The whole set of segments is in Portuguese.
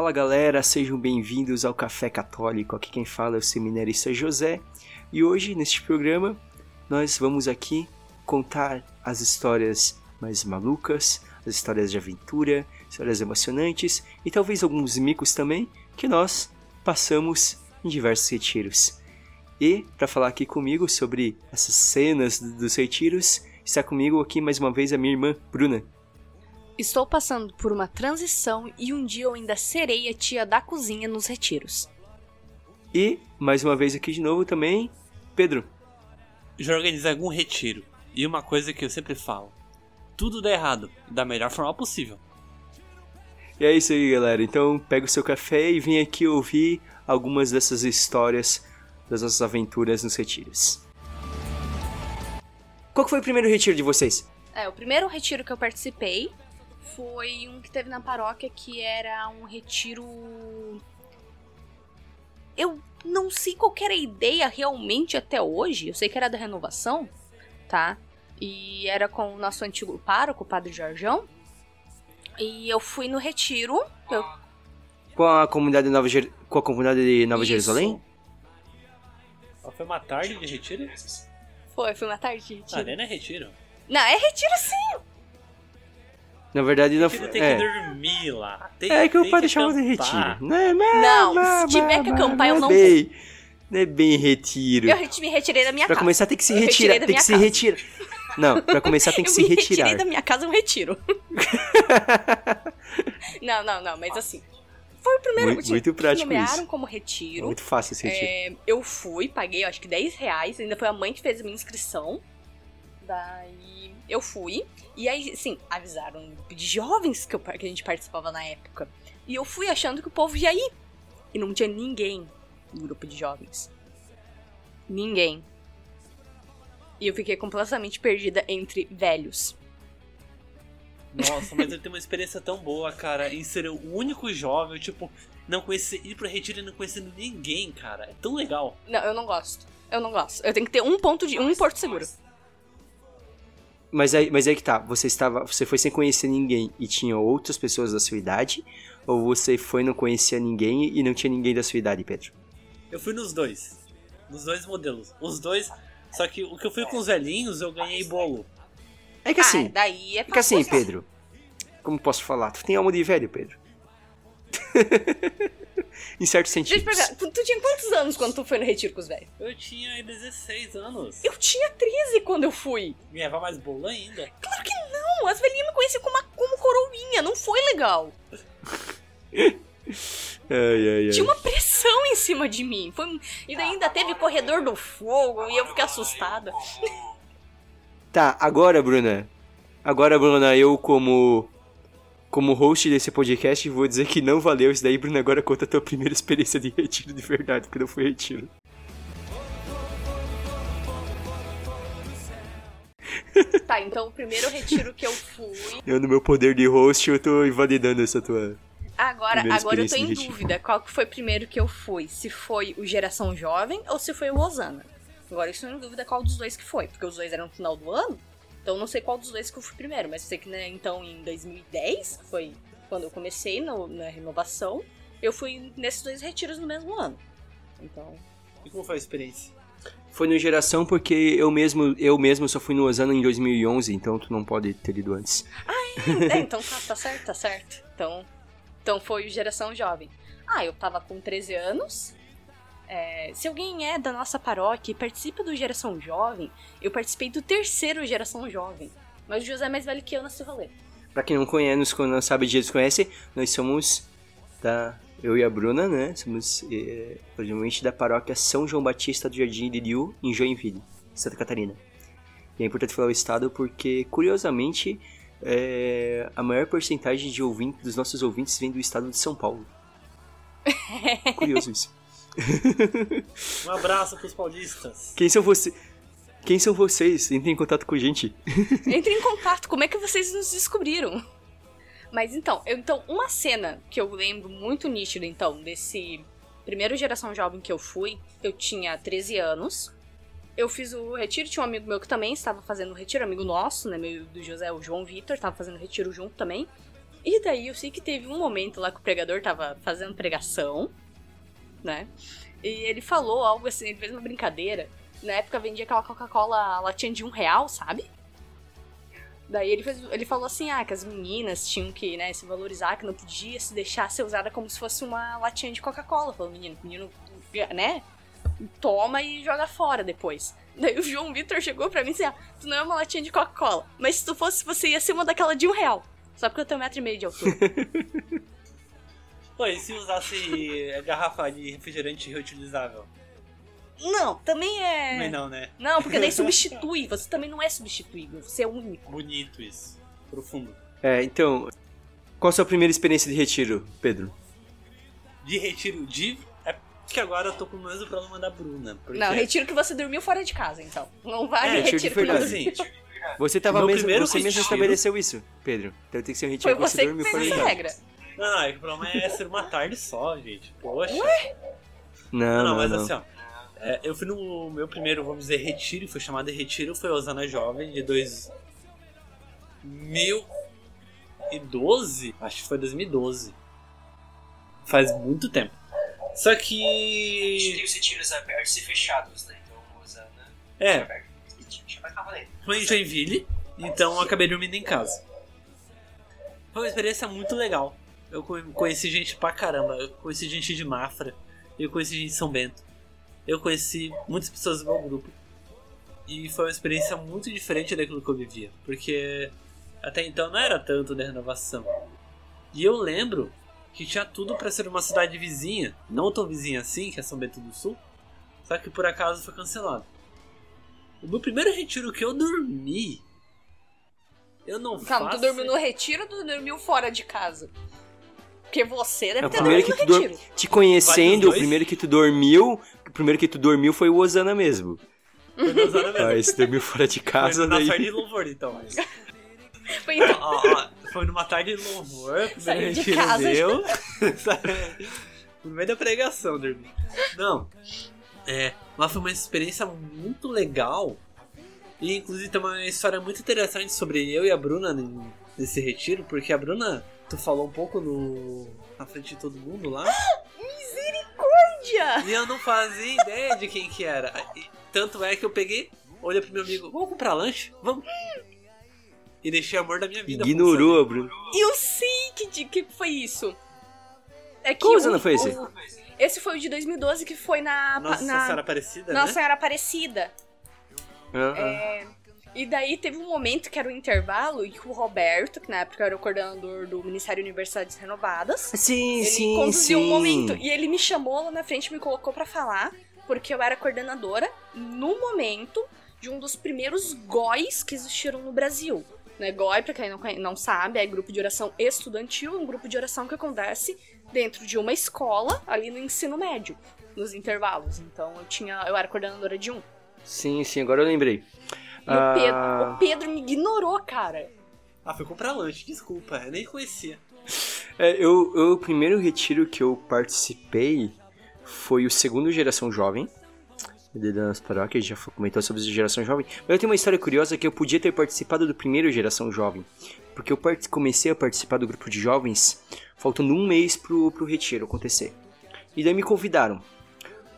Fala galera, sejam bem-vindos ao Café Católico. Aqui quem fala é o seminarista José e hoje neste programa nós vamos aqui contar as histórias mais malucas, as histórias de aventura, histórias emocionantes e talvez alguns micos também que nós passamos em diversos retiros. E para falar aqui comigo sobre essas cenas dos retiros, está comigo aqui mais uma vez a minha irmã Bruna. Estou passando por uma transição e um dia eu ainda serei a tia da cozinha nos retiros. E mais uma vez aqui de novo também, Pedro. Já organizei algum retiro. E uma coisa que eu sempre falo: tudo dá errado, da melhor forma possível. E é isso aí, galera. Então pega o seu café e vem aqui ouvir algumas dessas histórias das nossas aventuras nos retiros. Qual foi o primeiro retiro de vocês? É, o primeiro retiro que eu participei foi um que teve na paróquia que era um retiro. Eu não sei qual era a ideia realmente até hoje. Eu sei que era da renovação, tá? E era com o nosso antigo pároco, o Padre Jorjão. E eu fui no retiro. Eu... Com a comunidade de Nova, Jer... com a comunidade de Nova Isso. Jerusalém? Foi uma tarde de retiro? Foi, foi uma tarde de Ah, retiro. nem é retiro. Não, é retiro sim! Na verdade, não foi. tem É. que dormir lá. Tem, É que o padre chamava de retiro. Não, mas- Não, mas- se tiver que acampar, eu não é bem, Não é bem retiro. Eu me retirei da minha Pra casa. começar tem que se Eu retirar. Tem que minha se casa. retirar. Não, pra começar tem que eu se retirar. retirei da minha casa um retiro. não, não, não, mas assim. Foi o primeiro Muito- muito prático nomearam isso. como retiro. Muito fácil esse retiro. É, eu fui, paguei acho que 10 reais, ainda foi a mãe que fez a minha inscrição. Daí eu fui. E aí, sim, avisaram um grupo de jovens que, eu, que a gente participava na época. E eu fui achando que o povo ia ir. E não tinha ninguém no grupo de jovens. Ninguém. E eu fiquei completamente perdida entre velhos. Nossa, mas eu tenho uma experiência tão boa, cara, em ser o único jovem, tipo, não conhecer, ir pro retiro e não conhecendo ninguém, cara. É tão legal. Não, eu não gosto. Eu não gosto. Eu tenho que ter um ponto de um porto seguro. Mas aí, mas aí que tá, você estava, você foi sem conhecer ninguém e tinha outras pessoas da sua idade, ou você foi e não conhecia ninguém e não tinha ninguém da sua idade, Pedro? Eu fui nos dois. Nos dois modelos. Os dois. Só que o que eu fui com os velhinhos, eu ganhei bolo. É que assim, ah, daí é é que assim. Pedro, como posso falar? Tu tem alma de velho, Pedro. em certos Deixa eu tu, tu tinha quantos anos quando tu foi no retiro com os velhos? Eu tinha 16 anos. Eu tinha 13 quando eu fui. Me levar mais bolo ainda. Claro que não, as velhinhas me conheciam como, uma, como coroinha, não foi legal. Ai, ai, ai. Tinha uma pressão em cima de mim. Foi, e ainda teve corredor do fogo e eu fiquei assustada. Tá, agora, Bruna. Agora, Bruna, eu como como host desse podcast vou dizer que não valeu isso daí, Bruna. Agora conta a tua primeira experiência de retiro de verdade, porque não foi retiro. Tá, então o primeiro retiro que eu fui. Eu, no meu poder de host, eu tô invalidando essa tua. Agora, agora eu tô em dúvida qual que foi o primeiro que eu fui. Se foi o Geração Jovem ou se foi o Osana. Agora eu estou em dúvida qual dos dois que foi, porque os dois eram no final do ano. Então eu não sei qual dos dois que eu fui primeiro, mas sei que né, então em 2010, que foi quando eu comecei no- na renovação, eu fui nesses dois retiros no mesmo ano. Então, E como foi a experiência? Foi no Geração porque eu mesmo, eu mesmo só fui no Osana em 2011, então tu não pode ter ido antes. é, então tá, tá certo, tá certo. Então, então foi o Geração Jovem. Ah, eu tava com 13 anos. É, se alguém é da nossa paróquia e participa do Geração Jovem, eu participei do terceiro Geração Jovem. Mas o José é mais velho que eu nesse rolê. Pra quem não conhece, não sabe de desconhece, nós somos da. Eu e a Bruna, né? Somos originalmente da paróquia São João Batista do Jardim de Liu, em Joinville, Santa Catarina. E é importante falar o estado porque, curiosamente, eh, a maior porcentagem de ouvintes, dos nossos ouvintes vem do estado de São Paulo. Curioso isso. Um abraço pros paulistas. Quem são vocês? Quem são vocês? Entrem em contato com a gente. Entre em contato, como é que vocês nos descobriram? Mas então, eu, então, uma cena que eu lembro muito nítida, então, desse primeiro geração jovem que eu fui, eu tinha 13 anos. Eu fiz o retiro, tinha um amigo meu que também estava fazendo o retiro, amigo nosso, né? Meu do José, o João Vitor, estava fazendo o retiro junto também. E daí eu sei que teve um momento lá que o pregador tava fazendo pregação, né? E ele falou algo assim, ele fez uma brincadeira. Na época vendia aquela Coca-Cola latinha de um real, sabe? Daí ele, fez, ele falou assim, ah, que as meninas tinham que, né, se valorizar, que não podia se deixar ser usada como se fosse uma latinha de Coca-Cola. Falou, menino, menino, né, toma e joga fora depois. Daí o João Vitor chegou pra mim e disse, ah, tu não é uma latinha de Coca-Cola, mas se tu fosse, você ia ser uma daquela de um real. Só porque eu tenho um metro e meio de altura. Pô, e se usasse garrafa de refrigerante reutilizável? Não, também é. Também não, né? Não, porque daí substitui. Você também não é substituível, você é único. Bonito isso. Profundo. É, então, qual a sua primeira experiência de retiro, Pedro? De retiro de. É que agora eu tô com o mesmo problema da Bruna. Porque... Não, retiro que você dormiu fora de casa, então. Não vale É, retiro, retiro que dormiu. Assim, Você tava Meu mesmo, primeiro você mesmo retiro- estabeleceu isso, Pedro. Então tem que ser um retiro Foi que você você que dormiu fez fora de casa. regra. Não, não, é que o problema é ser uma tarde só, gente. Poxa. Não, Não, não, mas não. assim, ó. é, eu fui no meu primeiro, vamos dizer, retiro, foi chamado de retiro, foi a Osana Jovem de 2012. Acho que foi 2012. Faz muito tempo. Só que. os retiros abertos e fechados, né? Então, Rosana. É, foi em Joinville, então eu acabei dormindo em casa. Foi uma experiência muito legal. Eu co- conheci gente pra caramba. Eu conheci gente de Mafra. Eu conheci gente de São Bento. Eu conheci muitas pessoas do meu grupo. E foi uma experiência muito diferente daquilo que eu vivia. Porque até então não era tanto da renovação. E eu lembro que tinha tudo pra ser uma cidade vizinha. Não tão vizinha assim, que é São Bento do Sul. Só que por acaso foi cancelado. O meu primeiro retiro que eu dormi. Eu não Calma, tu faço. dormiu no retiro ou tu dormiu fora de casa? Porque você deve É, o ter primeiro que tu retiro. Te conhecendo, o primeiro que tu dormiu, o primeiro que tu dormiu foi o Osana mesmo. Foi na zona mesmo. Ah, esse dormiu fora de casa, Foi na daí... tarde de louvor, então. Foi então. Ó, ó, foi numa tarde de louvor, primeiro Saiu de casa meu. no meio da pregação, dormi. Não. É, mas foi uma experiência muito legal. E inclusive tem uma história muito interessante sobre eu e a Bruna nesse retiro, porque a Bruna, tu falou um pouco no na frente de todo mundo lá, Dia. e eu não fazia ideia de quem que era. E tanto é que eu peguei, olhei pro meu amigo, vamos comprar lanche? Vamos. E deixei o amor da minha vida. Ignorou, Bruno. E eu sei que, de, que foi isso. É que Qual o- ano foi esse? o- esse foi o de 2012 que foi na. Nossa na Senhora Aparecida, Nossa né? Senhora Aparecida. Ah, É, E daí teve um momento que era o intervalo e que o Roberto, que na época era o coordenador do Ministério de Universidades Renovadas. Sim, ele sim, conduziu sim. um momento. E ele me chamou lá na frente e me colocou pra falar, porque eu era coordenadora no momento de um dos primeiros GOIs que existiram no Brasil. Né, GOI, pra quem não, não sabe, é grupo de oração estudantil, um grupo de oração que acontece dentro de uma escola, ali no ensino médio, nos intervalos. Então eu tinha, eu era coordenadora de um. Sim, sim, agora eu lembrei. E o, Pedro, Ah. o Pedro me ignorou, cara. Ah, foi comprar lanche, desculpa, eu nem conhecia. É, eu, eu- o primeiro retiro que eu participei foi o segundo Geração Jovem. De das paróquias, já comentou sobre a Geração Jovem. Mas eu tenho uma história curiosa que eu podia ter participado do primeiro Geração Jovem. Porque eu part- comecei a participar do grupo de jovens faltando um mês pro, pro retiro acontecer. E daí me convidaram.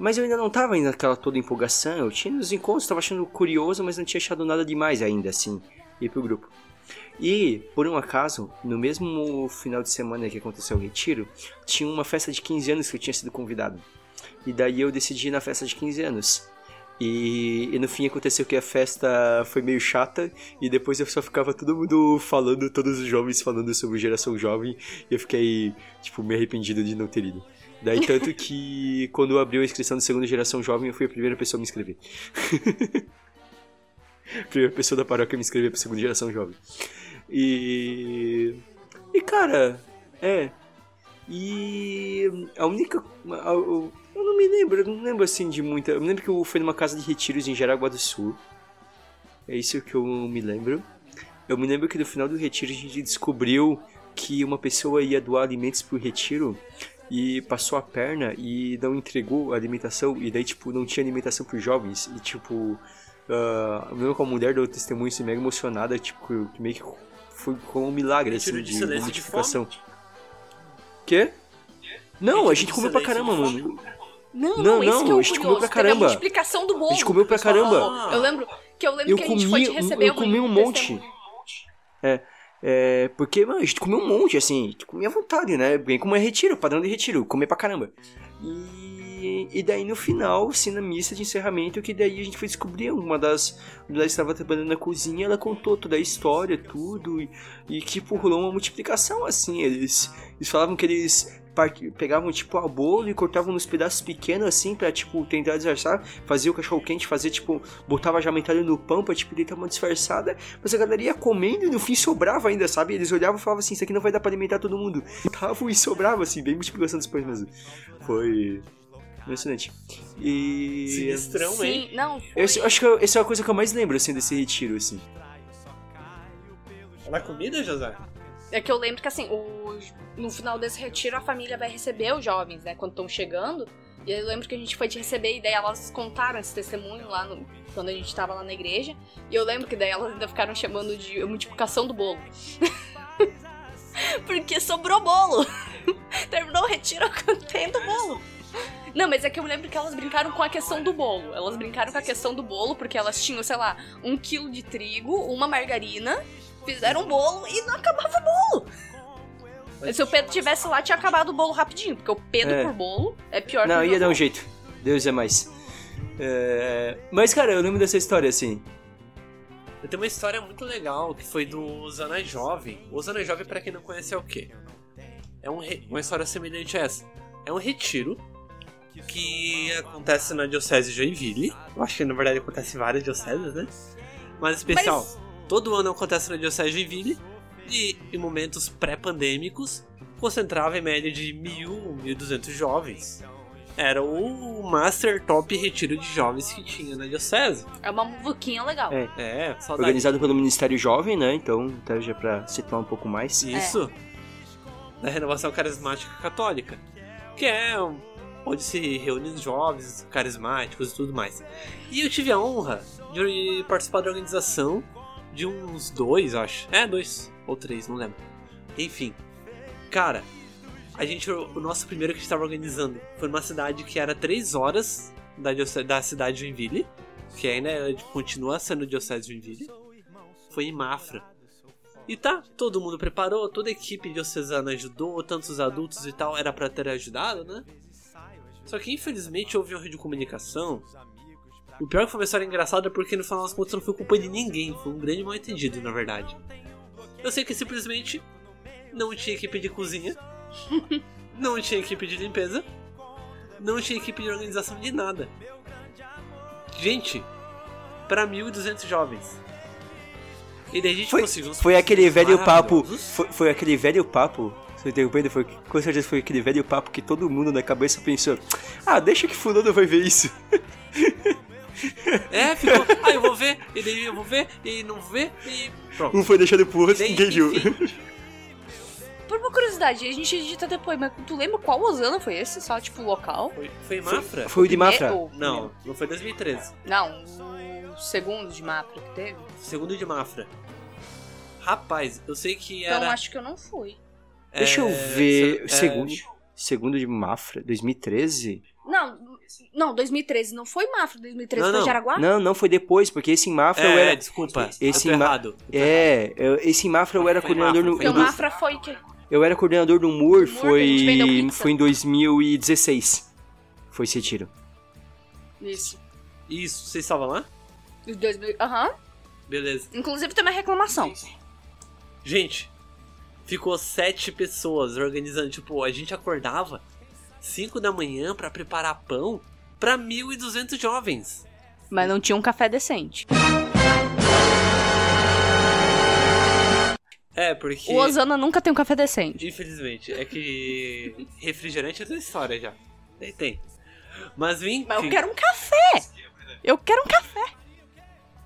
Mas eu ainda não tava ainda naquela toda empolgação. Eu tinha nos encontros, tava achando curioso, mas não tinha achado nada demais ainda, assim, ir pro grupo. E, por um acaso, no mesmo final de semana que aconteceu o retiro, tinha uma festa de 15 anos que eu tinha sido convidado. E daí eu decidi ir na festa de 15 anos. E, e no fim aconteceu que a festa foi meio chata e depois eu só ficava todo mundo falando, todos os jovens falando sobre geração jovem e eu fiquei, tipo, meio arrependido de não ter ido. Daí tanto que quando abriu a inscrição do segundo geração jovem eu fui a primeira pessoa a me inscrever. primeira pessoa da paróquia a me inscrever pra segunda geração jovem. E. E cara, é. E. A única. Eu não me lembro, eu não lembro assim de muita. Eu me lembro que eu fui numa casa de retiros em Jaraguá do Sul. É isso que eu me lembro. Eu me lembro que no final do retiro a gente descobriu que uma pessoa ia doar alimentos pro retiro e passou a perna e não entregou a alimentação e daí tipo não tinha alimentação pros jovens e tipo ah, mesmo com a mulher deu testemunho assim, mega emocionada tipo que meio que foi como um milagre, assim, de de, multiplicação. Quê? Não, Retiro a gente comeu pra caramba, mano. Não, Não, não, não, que é a gente comeu pra caramba. multiplicação do bolo. A gente comeu pra caramba. Eu lembro que eu lembro Eu que a gente comi, foi te eu- receber eu comi um monte. testemunho. É, é, porque, mano, a gente comeu um monte, assim, tipo, comia à vontade, né? Bem como é retiro, padrão de retiro, comer pra caramba. E, e daí no final, assim, na missa de encerramento, que daí a gente foi descobrir uma das. Ela estava trabalhando na cozinha, ela contou toda a história, tudo, e, e tipo, rolou uma multiplicação, assim. Eles, eles falavam que eles part- pegavam, tipo, a bolo e cortavam nos pedaços pequenos, assim, pra, tipo, tentar disfarçar, fazia o cachorro quente, fazia, tipo, botava já mentalha no pão pra, tipo, tentar uma disfarçada, mas a galera ia comendo e no fim sobrava ainda, sabe? Eles olhavam e falavam assim, isso aqui não vai dar pra alimentar todo mundo. Tava e sobrava, assim, bem multiplicação dos pães mesmo. Foi impressionante. E... Sinistrão, hein? Sim, não, foi... Eu acho que essa é a coisa que eu mais lembro, assim, desse retiro, assim. Na comida, José? É que eu lembro que assim, o- no final desse retiro a família vai receber os jovens, né? Quando estão chegando. E eu lembro que a gente foi te receber e daí elas contaram esse testemunho lá no- quando a gente tava lá na igreja. E eu lembro que daí elas ainda ficaram chamando de multiplicação do bolo. Porque sobrou bolo. Terminou o retiro tendo bolo. Não, mas é que eu lembro que elas brincaram com a questão do bolo. Elas brincaram com a questão do bolo porque elas tinham, sei lá, um quilo de trigo, uma margarina, fizeram um bolo e não acabava o bolo. Se o Pedro tivesse lá, tinha acabado o bolo rapidinho, porque o Pedro É. por bolo é pior Não, que o ia dar um jeito. Deus é mais. É, Mas, cara, eu lembro dessa história, assim. Eu tenho uma história muito legal que foi do Zana Jovem. O Zana Jovem, pra quem não conhece, é o quê? É um re- uma história semelhante a essa. É um retiro que acontece na Diocese de Joinville. Eu acho que na verdade acontece em várias dioceses, né? Mas especial. Todo ano acontece na Diocese de Joinville e em momentos pré-pandêmicos concentrava em média de mil, mil duzentos jovens. Era o Master Top Retiro de Jovens que tinha na Diocese. É uma muvuquinha legal. É. É, saudade. Organizado pelo Ministério Jovem, né? Então, até já pra situar um pouco mais. Isso. Da renovação carismática católica. Que é um- onde se reúnem os jovens carismáticos e tudo mais. E eu tive a honra de participar da organização de uns dois, acho. É, dois ou três, não lembro. Enfim. Cara, a gente. O nosso primeiro que a gente estava organizando foi numa cidade que era três horas da, da cidade de Joinville. Que ainda é- continua sendo Diocese de Joinville. Foi em Mafra. E tá, todo mundo preparou, toda a equipe diocesana ajudou, tantos adultos e tal, era pra ter ajudado, né? Só que infelizmente houve um erro de comunicação. O pior é que foi uma história engraçada porque no final das contas não foi culpa de ninguém, foi um grande mal entendido, na verdade. Eu sei que simplesmente não tinha equipe de cozinha, não tinha equipe de limpeza, não tinha equipe de organização de nada. Gente, pra 1.200 jovens. E daí a gente Foi, conseguiu foi aquele velho papo. Foi, foi aquele velho papo. Você interrompendo, foi, com certeza foi aquele velho papo que todo mundo na cabeça pensou: Ah, deixa que fulano vai ver isso. É, ficou. Ah, eu vou ver, e daí eu vou ver, e não vou ver, e pronto. Um foi deixando pro outro, Daí, ninguém viu. Por uma curiosidade, a gente edita depois, mas tu lembra qual Osana foi esse? Só, tipo, local? Foi, foi Mafra? Foi o de Mafra. Não, não foi 2013. Não, o segundo de Mafra que teve. Segundo de Mafra. Rapaz, eu sei que Então era. acho que eu não fui. Deixa eu é, ver. é, segundo. Segundo de Mafra, 2013? Não, não, 2013 não foi Mafra, 2013 Não, foi não. Jaraguá? Não, não foi depois, porque esse Mafra eu É, era. desculpa. Esse eu tô ma- errado. eu. É, eu- esse Mafra eu era Foi coordenador Mafra, no. o eu- Mafra foi que. Eu era coordenador do MUR, foi. Foi em 2016. Foi esse retiro. Isso. Isso, vocês estavam lá? Os 2000. Aham. Beleza. Inclusive tem uma reclamação. Gente, ficou sete pessoas organizando. Tipo, a gente acordava 5 da manhã pra preparar pão pra 1.200 jovens. Mas não tinha um café decente. É, porque. O Osana nunca tem um café decente. Infelizmente, é que refrigerante é outra história já. Tem, tem. Mas enfim, Mas eu quero um café! Eu quero um café!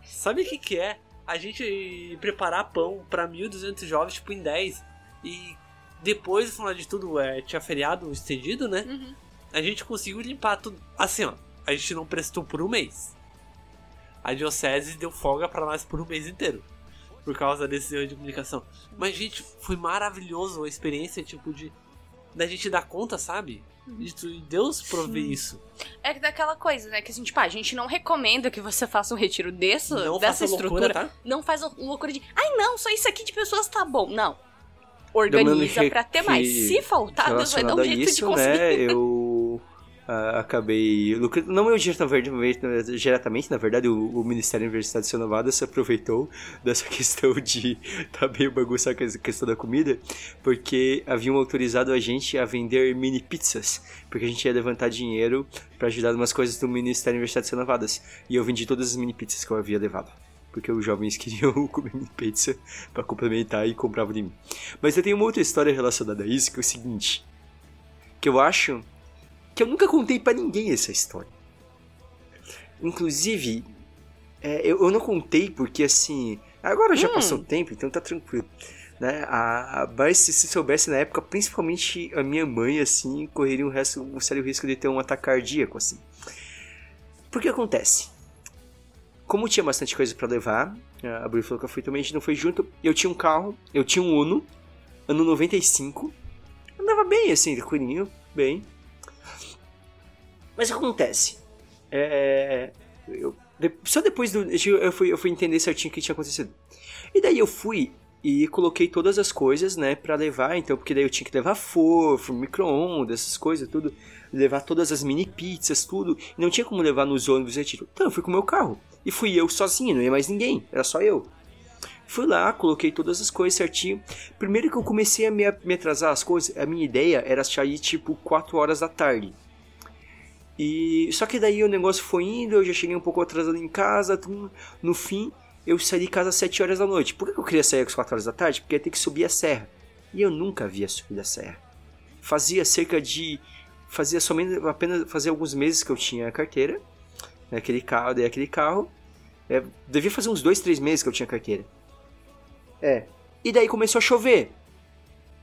sabe o que que é? A gente preparar pão pra 1.200 jovens, tipo, em 10. E depois, no final de tudo, é, tinha feriado estendido, né? Uhum. A gente conseguiu limpar tudo. Assim, ó, a gente não prestou por um mês. A diocese deu folga pra nós por um mês inteiro. por causa desse erro de comunicação. Mas, gente, foi maravilhoso a experiência, tipo, de da gente dar conta, sabe? De tu- Deus prover Sim. isso. É que daquela coisa, né? Que assim, tipo, a gente não recomenda que você faça um retiro desse, Não dessa estrutura. loucura, tá? Não faz loucura de, ai não, só isso aqui de pessoas tá bom. Não. Organiza pra ter mais. Se faltar, Deus vai dar um a jeito de isso, conseguir. né, eu ah, acabei lucrando. Não eu diretamente, diretamente, na verdade, o, o Ministério da Universidade de São Nevada se aproveitou dessa questão de tá meio bagunçar com essa questão da comida, porque haviam autorizado a gente a vender mini pizzas, porque a gente ia levantar dinheiro pra ajudar umas coisas do Ministério da Universidade de São Nevadas. E eu vendi todas as mini pizzas que eu havia levado. Porque os jovens queriam comer mini pizza pra complementar e compravam de mim. Mas eu tenho uma outra história relacionada a isso, que é o seguinte. Que eu acho que eu nunca contei pra ninguém essa história. Inclusive, é, eu, eu não contei porque assim. Agora já Hum. passou o tempo, então tá tranquilo. Né? A, a- mas se, se soubesse na época, principalmente a minha mãe, assim, correria um, resto, um sério risco de ter um ataque cardíaco, assim. Porque acontece? Como tinha bastante coisa pra levar, a Bri falou que eu fui também, a gente não foi junto. Eu tinha um carro, eu tinha um Uno, ano 95. Andava bem, assim, tranquilinho, bem. Mas o que acontece? É. Eu, só depois do. Eu fui, eu fui entender certinho o que tinha acontecido. E daí eu fui e coloquei todas as coisas, né, pra levar, então, porque daí eu tinha que levar forno, micro-ondas, essas coisas, tudo. Levar todas as mini pizzas, tudo. E não tinha como levar nos ônibus e retiro. Então eu fui com o meu carro. E fui eu sozinho, não ia mais ninguém, era só eu. Fui lá, coloquei todas as coisas certinho. Primeiro que eu comecei a me, me atrasar as coisas, a minha ideia era sair tipo 4 horas da tarde. E só que daí o negócio foi indo, eu já cheguei um pouco atrasado em casa, no fim eu saí de casa às 7 horas da noite. Por que eu queria sair às 4 horas da tarde? Porque ia ter que subir a serra. E eu nunca havia subido a serra. Fazia cerca de fazia somente apenas fazia alguns meses que eu tinha a carteira, aquele carro, dei aquele carro. É, devia fazer uns dois, três meses que eu tinha carteira. É. E daí começou a chover.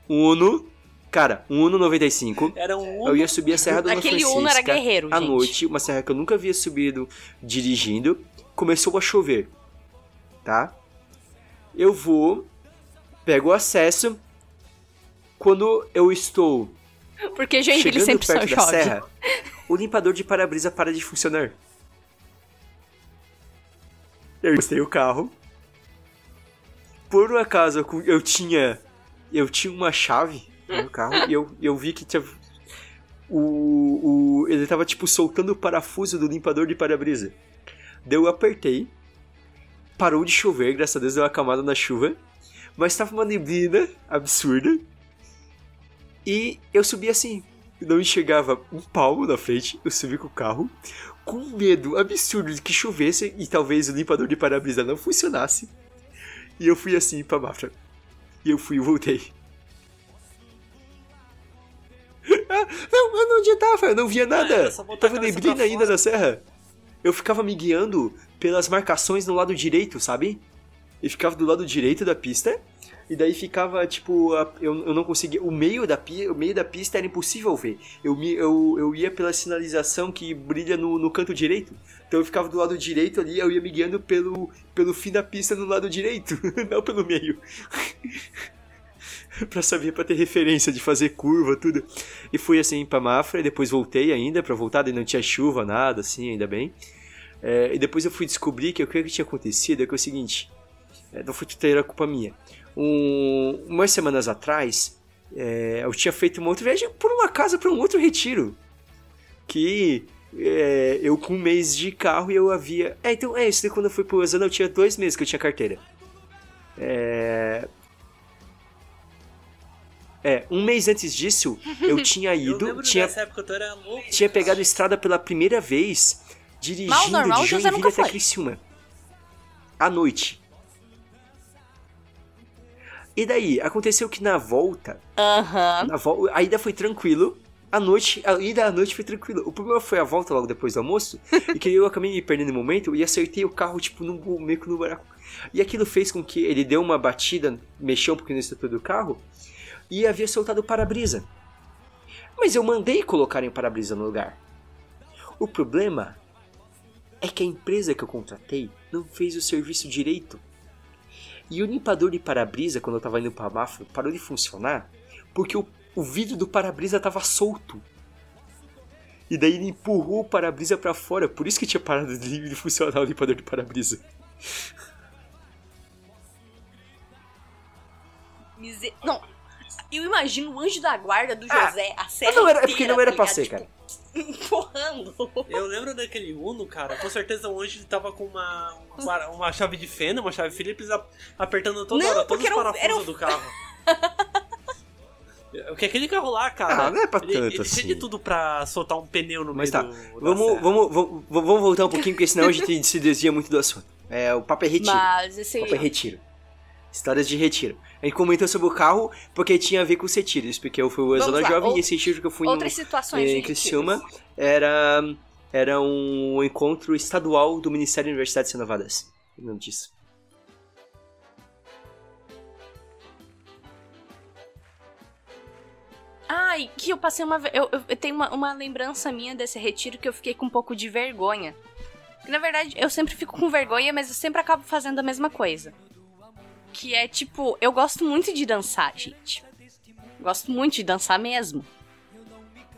Um Uno, cara, um Uno 95. Era um Eu ia subir a Serra do Aquele Uno era guerreiro, à gente. noite, uma serra que eu nunca havia subido dirigindo. Começou a chover, tá? Eu vou, pego o acesso. Quando eu estou Porque Joinville chegando sempre só perto da chove. serra, o limpador de para-brisa para de funcionar. Eu encostei o carro. Por um acaso eu tinha eu tinha uma chave no carro e eu, eu vi que tinha o, o ele tava tipo soltando o parafuso do limpador de para-brisa. Daí eu apertei. Parou de chover, graças a Deus deu uma acalmada na chuva. Mas tava uma neblina absurda. E eu subi assim. Não enxergava um palmo na frente. Eu subi com o carro. Com medo absurdo de que chovesse e talvez o limpador de para-brisa não funcionasse. E eu fui assim pra Mafra. E eu fui e voltei. Ah, não, eu não adiantava, eu não via nada. a Tava neblina ainda na serra. Eu ficava me guiando pelas marcações no lado direito, sabe? E ficava do lado direito da pista. E daí ficava, tipo, a- eu, eu não conseguia. O meio, da, o meio da pista era impossível ver. Eu, me, eu, eu ia pela sinalização que brilha no, no canto direito. Então eu ficava do lado direito ali, eu ia me guiando pelo, pelo fim da pista no lado direito, não pelo meio. pra saber, pra ter referência de fazer curva, tudo. E fui assim pra Mafra, e depois voltei ainda pra voltar, daí não tinha chuva, nada, assim, ainda bem. É, e depois eu fui descobrir que o que tinha acontecido é que é o seguinte, é, não foi tudo culpa minha. Um, umas semanas atrás, é, eu tinha feito uma outra viagem por uma casa para um outro retiro. Que é, eu com um mês de carro e eu havia. É, então é isso. daí Quando eu fui pro Osana, eu tinha dois meses que eu tinha carteira. É. É, um mês antes disso, eu tinha Eu ido, lembro tinha, dessa época, era louco. tinha pegado a estrada pela primeira vez, dirigindo Mal normal, de Joinville até. Criciúma. À noite. E daí, aconteceu que na volta, Aham. na vol a ida foi tranquilo, a noite, a ida à noite foi tranquilo. O problema foi a volta logo depois do almoço, e que eu acabei me perdendo no momento e acertei o carro, tipo, bu- meio no buraco. E aquilo fez com que ele deu uma batida, mexeu um pouquinho na estrutura do carro, e havia soltado o para-brisa. Mas eu mandei colocarem o para-brisa no lugar. O problema é que a empresa que eu contratei não fez o serviço direito. E o limpador de para-brisa, quando eu tava indo pra Mafra, parou de funcionar porque o, o vidro do para-brisa tava solto. E daí ele empurrou o para-brisa pra fora, por isso que tinha parado de, funcionar o limpador de para-brisa. Mise- Não, eu imagino o anjo da guarda do Ah, José, a serra não era- é inteira, porque não era tá pra ser, Tipo, cara. Empurrando. Eu lembro daquele Uno, cara, com certeza o anjo ele tava com uma, uma, uma chave de fenda, uma chave Phillips, apertando toda Não, hora todos os era um- parafusos era um- do carro. Porque aquele carro lá, cara. Ah, não é pra ele, tanto ele assim. tem de tudo pra soltar um pneu no Mas meio tá, do. da vamos, serra. vamos, vamos, vamos voltar um pouquinho, porque senão a gente se desvia muito do assunto. É, o papo é retiro. Mas esse. O papo é retiro. Histórias de retiro. A gente comentou sobre o carro porque tinha a ver com os retiros, porque eu fui o Zona Jovem ou- e esse retiro que eu fui no, Outras situações em Criciúma era, era um encontro estadual do Ministério da Universidade de Renovadas. O nome disso. Ai, que eu passei uma. Eu, eu, eu tenho uma, uma lembrança minha desse retiro que eu fiquei com um pouco de vergonha. Na verdade, eu sempre fico com vergonha, mas eu sempre acabo fazendo a mesma coisa. Que é tipo, eu gosto muito de dançar, gente. Gosto muito de dançar mesmo.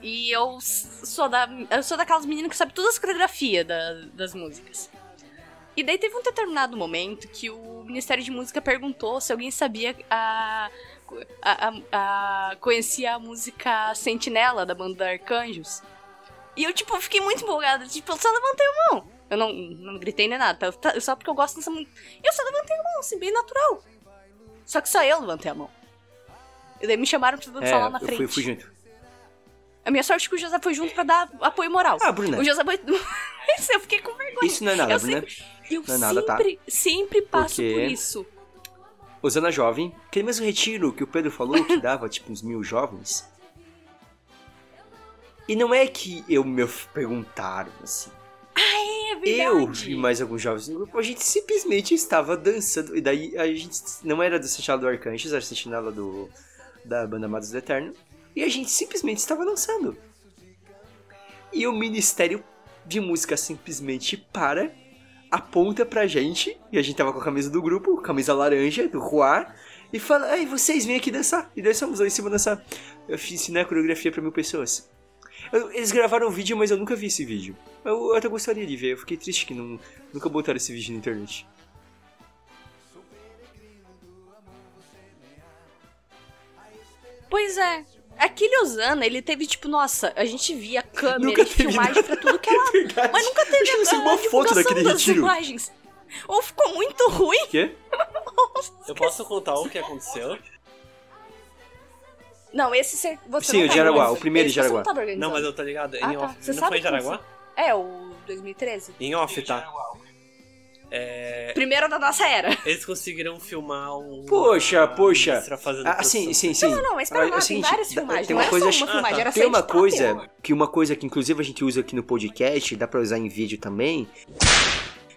E eu sou da. Eu sou daquelas meninas que sabe todas as coreografias da- das músicas. E daí teve um determinado momento que o Ministério de Música perguntou se alguém sabia a, a, a- a- conhecia a música Sentinela da banda Arcanjos. E eu, tipo, fiquei muito empolgada. Tipo, eu só levantei a mão. Eu não, não gritei nem nada, tá? Tá- Só porque eu gosto dessa música. Eu só levantei a mão, assim, bem natural. Só que só eu levantei a mão. E daí me chamaram pra dançar É, lá na eu frente. fui, fui junto. A minha sorte é que o José foi junto pra dar apoio moral. Ah, Bruna, O José foi. Eu fiquei com vergonha. isso não é nada, eu Bruna. sempre, eu Não é nada, tá? sempre, sempre passo Porque- por isso. O Zona Jovem, aquele mesmo retiro que o Pedro falou, que dava tipo uns mil jovens. E não é que eu me perguntaram assim. É Eu verdade. e mais alguns jovens no grupo, a gente simplesmente estava dançando. E daí a gente não era do Sentinela do Arcanjos, era Sentinela do, da banda Amados do Eterno. E a gente simplesmente estava dançando. E o Ministério de Música simplesmente para, aponta pra gente, e a gente tava com a camisa do grupo, camisa laranja, do Ruar, e fala, ai, vocês vêm aqui dançar. E daí fomos lá em cima dançar. Eu fiz ensinar a coreografia pra mil pessoas. Eu- eles gravaram um vídeo, mas eu nunca vi esse vídeo. Eu, eu até gostaria de ver, eu fiquei triste que não, nunca botaram esse vídeo na internet. Pois é. Aquele Osana, ele teve, tipo, nossa, a gente via câmera e filmagem nada. pra tudo que era. Verdade. Mas nunca teve Acho a, uma a foto daquele das retiro. imagens. Ou ficou muito ruim. O quê? Eu posso contar o que aconteceu? Não, esse você, Sim, não o Jaraguá, o primeiro Esse de Jaraguá. não organizando. Não, mas eu tô ligado. Ah, tá. off. Você não sabe foi em Jaraguá? É, o 2013. Em off, tá? É, Primeiro da nossa era. eles conseguiram filmar um. Poxa, poxa. ministra fazendo Ah, sim, sim, sim. Não, não, mas pera Ah, é lá, tem várias filmagens. Tem não uma coisa, uma Ah, filmagem, tá. era tem uma coisa que uma coisa que inclusive a gente usa aqui no podcast, dá pra usar em vídeo também,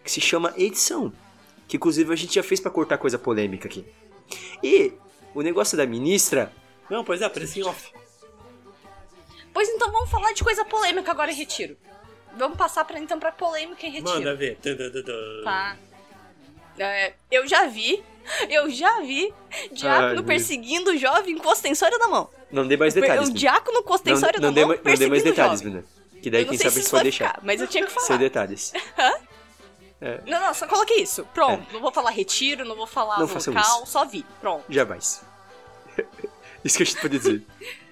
que se chama edição, que inclusive a gente já fez pra cortar coisa polêmica aqui. E o negócio da ministra, Não, pois é, isso em off. Pois então vamos falar de coisa polêmica agora em retiro. Vamos passar pra, então pra polêmica em retiro. Manda ver. Tá. É, eu já vi, eu já vi Ai, diácono meu perseguindo o jovem com ostensório na mão. não dê mais detalhes. o Bruna. diácono com não, ostensório não, na dê, mão não dê mais detalhes. Bruna. Que daí Eu não quem sei sabe se a gente isso pode deixar. ficar, mas eu tinha que falar. Sem detalhes. Não, não, só coloquei isso. Pronto, não vou falar retiro, não vou falar É. Não local, só vi. Pronto. Jamais. Isso que a gente pode dizer.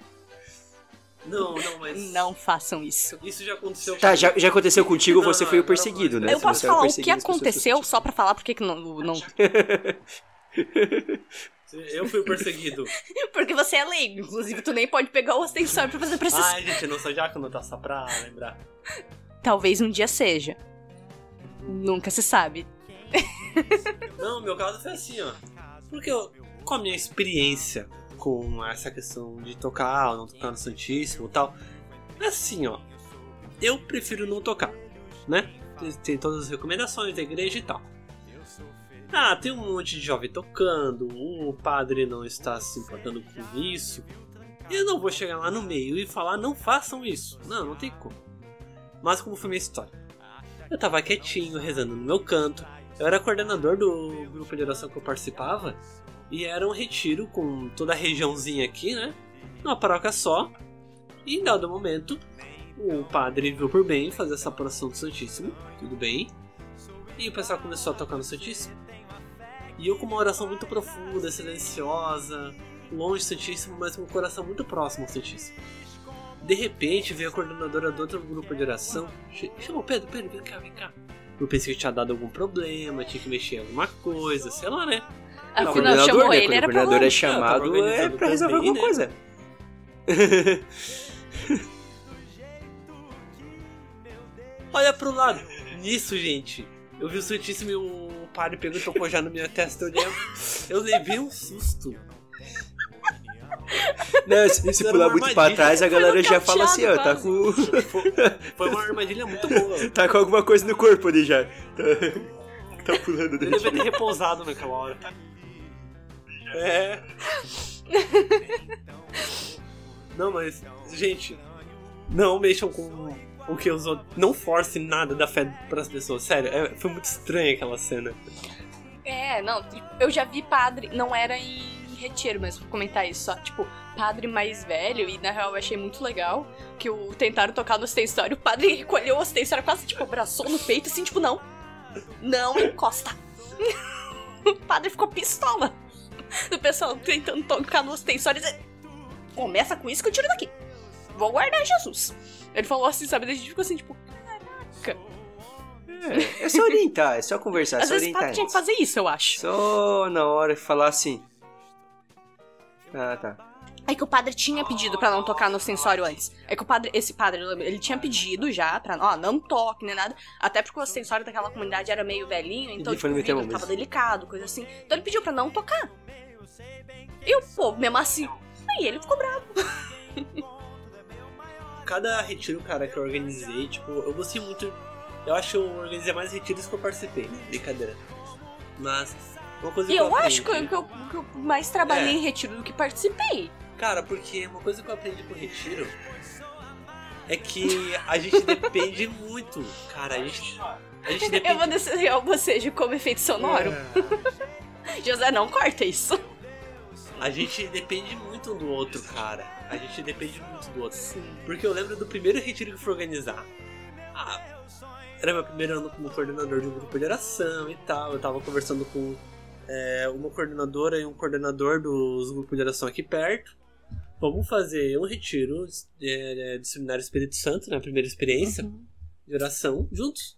Não, não, mas. Não façam isso. Isso já aconteceu. Tá, já, já aconteceu contigo, Não, você não, foi o perseguido, né? eu posso falar o que aconteceu só pra falar porque que não, não. Eu fui o perseguido. Porque você é leigo. Inclusive, tu nem pode pegar o ostensório pra fazer procissão. Ai, gente, eu não sou diácono, tá só pra lembrar. Talvez um dia seja. Nunca se sabe. Não, meu caso foi assim, ó. Porque eu, com a minha experiência com essa questão de tocar ou não tocar no Santíssimo e tal, assim, ó. Eu prefiro não tocar, né? Tem todas as recomendações da igreja e tal. Ah, tem um monte de jovem tocando, o padre não está se importando com isso. Eu não vou chegar lá no meio e falar, não façam isso. Não, não tem como. Mas como foi minha história? Eu tava quietinho, rezando no meu canto, Eu era coordenador do grupo de oração que eu participava e era um retiro com toda a regiãozinha aqui, né? Numa paróquia só. E em dado momento, o padre viu por bem fazer essa oração do Santíssimo, tudo bem. E o pessoal começou a tocar no Santíssimo. E eu com uma oração muito profunda, silenciosa, longe do Santíssimo, mas com o coração muito próximo ao Santíssimo. De repente veio a coordenadora do outro grupo de oração, chamou Pedro, Pedro, vem cá, vem cá. Eu pensei que tinha dado algum problema, tinha que mexer em alguma coisa, sei lá, né? Afinal, Ah, chamou né? ele, Quando o pra coordenador é chamado é pra resolver também, alguma né? coisa. Olha pro lado. Nisso, gente, eu vi o Santíssimo e o padre pegou e tocou já na minha testa. Eu, lembro, eu levei um susto. Não, se, se pular muito pra trás, a galera já fala assim, ó, tá com, Foi, foi uma armadilha muito boa. tá com alguma coisa no corpo ali já. Tá, tá pulando Eu dele. devia ter repousado naquela hora. É. Não, mas, gente, não mexam com o que outros. Não force nada da fé pras pessoas. Sério, é- foi muito estranha aquela cena. É, não, eu já vi padre, não era em retiro, mas vou comentar isso só, tipo, padre mais velho, e na real eu achei muito legal, que o tentaram tocar no ostensório, o padre recolheu o ostensório, quase, tipo, abraçou no peito, assim, tipo, não, não encosta. o padre ficou pistola. O pessoal tentando tocar no ostensório e dizer, começa com isso que eu tiro daqui. Vou guardar Jesus. Ele falou assim, sabe, daí a gente ficou assim, tipo, caraca. É, é só orientar, é só conversar, é Às só vezes o orientar. padre tinha que fazer isso, eu acho. Só na hora de falar assim. Ah, tá. É que o padre tinha pedido pra não tocar no sensório antes. É que o padre, esse padre, ele tinha pedido já pra, ó, não toque nem nada. Até porque o sensório daquela comunidade era meio velhinho, então Ele tipo, o vidro tava delicado, coisa assim. Então ele pediu pra não tocar. E o povo mesmo assim. Aí ele ficou bravo. Cada retiro, cara, que eu organizei, tipo, eu gostei muito. Eu acho que eu organizei mais retiros que eu participei, né? brincadeira. Mas, uma coisa que eu eu acho que eu, aprendi- que eu- que eu mais trabalhei É. em retiro do que participei. Cara, porque uma coisa que eu aprendi com retiro é que a gente depende muito. Cara, a gente. A gente depende. Eu vou desenhar você de como efeito sonoro. É. José, não corta isso. A gente depende muito um do outro, cara. A gente depende muito do outro. Porque eu lembro do primeiro retiro que fui organizar. Ah, era meu primeiro ano como coordenador de um grupo de oração e tal. Eu tava conversando com é, uma coordenadora e um coordenador dos grupos de oração aqui perto. Vamos fazer um retiro de, de Seminário Espírito Santo, né? Primeira experiência de oração, juntos.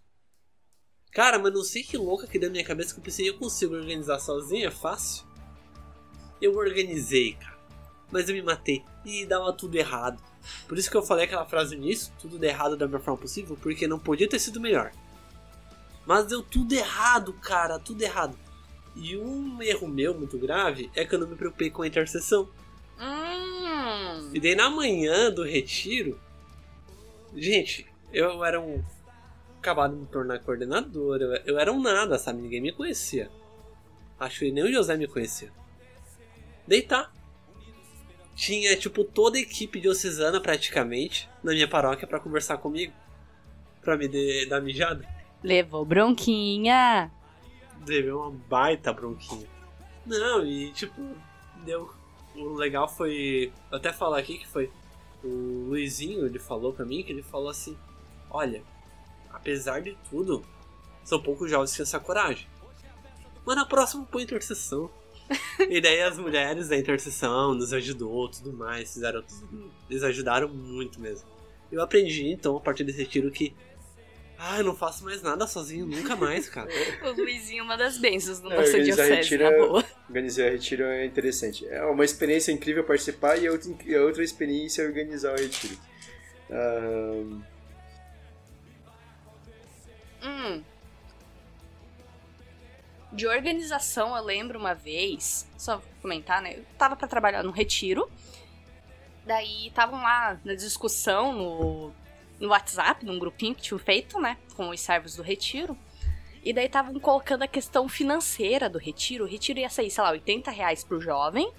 Cara, mas não sei que louca que deu na minha cabeça que eu pensei, eu consigo organizar sozinho, é fácil. Eu organizei, cara. Mas eu me matei. E dava tudo errado. Por isso que eu falei aquela frase nisso, tudo deu errado da melhor forma possível, porque não podia ter sido melhor. Mas deu tudo errado, cara, tudo errado. E um erro meu muito grave é que eu não me preocupei com a intercessão. Hum. E daí na manhã do retiro, gente, eu era um. Acabado de me tornar coordenador, eu, eu era um nada, sabe? Ninguém me conhecia. Acho que nem o José me conhecia. Tá. Tinha, tipo, toda a equipe diocesana praticamente na minha paróquia pra conversar comigo. Pra me de- dar mijada. Levou bronquinha. Deu uma baita bronquinha. Não, e tipo, deu. O legal foi. Eu até falar aqui que foi. O Luizinho, ele falou pra mim que ele falou assim: Olha, apesar de tudo, são poucos jovens que têm essa coragem. Mas na próxima põe intercessão. E daí as mulheres da intercessão nos ajudou, tudo mais, fizeram tudo. Eles ajudaram muito mesmo. Eu aprendi então a partir desse retiro que. Ah, eu não faço mais nada sozinho, nunca mais, cara. O Luizinho, uma das bênçãos do É, nosso organizar diocese, retiro na é- boa. Organizar o retiro é interessante. É uma experiência incrível participar e outra, inc- outra experiência é organizar o retiro. Ahn, Hum. De organização, eu lembro uma vez, só comentar, né? Eu tava pra trabalhar no retiro. Daí estavam lá na discussão no, no WhatsApp, num grupinho que tinham feito, né? Com os servos do retiro. E daí estavam colocando a questão financeira do retiro. O retiro ia sair, sei lá, 80 reais pro jovem.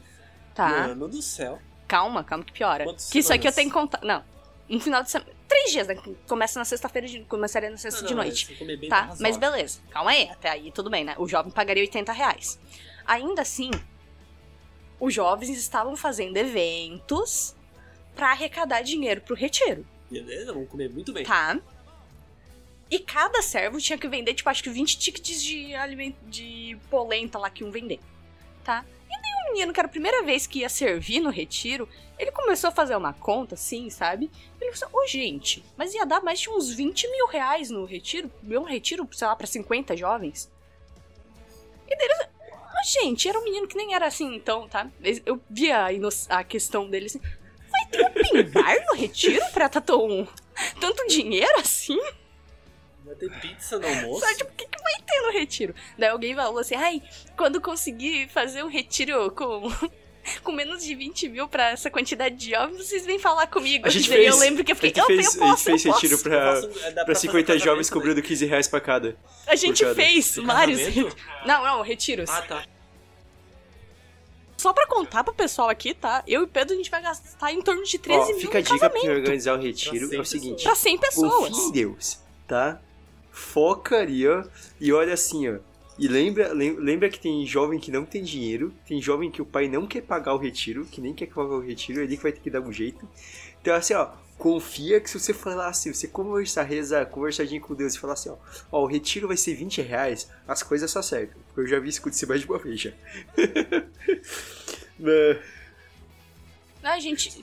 Tá. Mano do céu. Calma, calma que piora. Que isso aqui eu tenho que contar. Não. Um final de semana. Três dias, né? Começa na sexta-feira, de, começaria na sexta Não, de não, noite. esse comer bem Tá, mas beleza. Calma aí, até aí tudo bem, né? O jovem pagaria 80 reais. Ainda assim, os jovens estavam fazendo eventos pra arrecadar dinheiro pro retiro, Beleza, vamos comer muito bem. tá? E cada servo tinha que vender, tipo, acho que 20 tickets de alimento de polenta lá que iam vender, tá? E daí o menino, que era a primeira vez que ia servir no retiro, ele começou a fazer uma conta, assim, sabe? Ele falou, ô gente, mas ia dar mais de uns 20 mil reais no retiro, um retiro, sei lá, pra 50 jovens. E daí ele, ô gente, era um menino que nem era assim então, tá? Eu via a, a questão dele assim, vai ter open bar no retiro pra tá tão, tanto dinheiro assim? Vai ter pizza no almoço. Só, tipo, o que, que vai ter no retiro? Daí alguém falou assim, ai, quando conseguir fazer um retiro com, com menos de 20 mil pra essa quantidade de jovens, vocês vêm falar comigo. A gente Daí eu fez- lembro que eu A fiquei, gente eu, fez, eu a gente posso, fez retiro posso. pra, dá pra pra 50 fazer jovens cobrando 15 reais pra cada. A gente cada. fez vários... Não, não, retiros. Ah, tá. Só pra contar pro pessoal aqui, tá? Eu e o Pedro, a gente vai gastar em torno de 13 Ó, mil fica a dica pra casamento. quem organizar o retiro. Pra É o 100 seguinte: Pra 100 pessoas. confia em Deus, tá? Foca ali, ó. E olha assim, ó. E lembra, lem- lembra que tem jovem que não tem dinheiro, tem jovem que o pai não quer pagar o retiro, que nem quer pagar o retiro, ele que vai ter que dar um jeito. Então, assim, ó, confia que se você falar assim, você conversar, rezar, conversadinho com Deus e falar assim, ó, ó, o retiro vai ser 20 reais, as coisas só acertam. Eu já vi isso acontecer mais de uma vez já. Mas- A gente.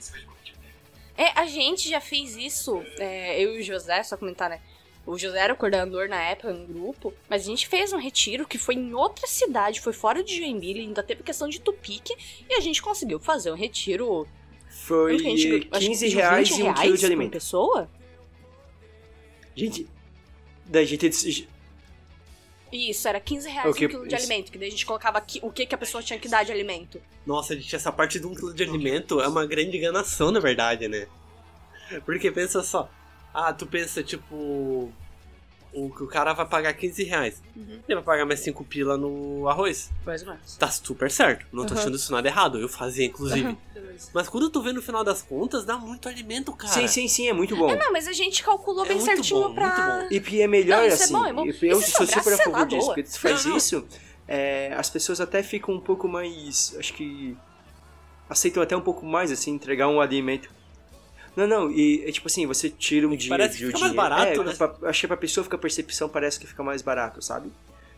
É, a gente já fez isso, é, eu e o José, só comentar, né? O José era o coordenador na época no grupo, mas a gente fez um retiro que foi em outra cidade, foi fora de Joinville, ainda teve questão de Tupique, e a gente conseguiu fazer um retiro. Foi que gente- acho que 15 pediu reais 20 e um quilo de alimento. pessoa? Gente, da gente Isso, era 15 reais O que- um quilo de isso. alimento, que daí a gente colocava aqui, o que, que a pessoa tinha que dar de alimento. Nossa, gente, essa parte de um quilo de alimento é uma grande enganação, na verdade, né? Porque pensa só. Ah, tu pensa, tipo. O que o cara vai pagar 15 reais. Uhum. Ele vai pagar mais 5 pila no arroz. Mais ou menos. Tá super certo. Não tô Uhum. achando isso nada errado. Eu fazia, inclusive. Mas quando tu vê no final das contas, dá muito alimento, cara. Sim, sim, sim, é muito bom. Não, mas a gente calculou É bem certinho bom, pra. muito bom. E é melhor Não, isso é assim. bom, é bom. Eu, sou super a favor disso. Porque tu faz Não, não. isso, é, as pessoas até ficam um pouco mais. Acho que. Aceitam até um pouco mais, assim, entregar um alimento. Não, não, e é tipo assim, você tira um dia parece que de fica o mais dinheiro. barato, é, né? pra- acho que pra pessoa fica a percepção, parece que fica mais barato, sabe?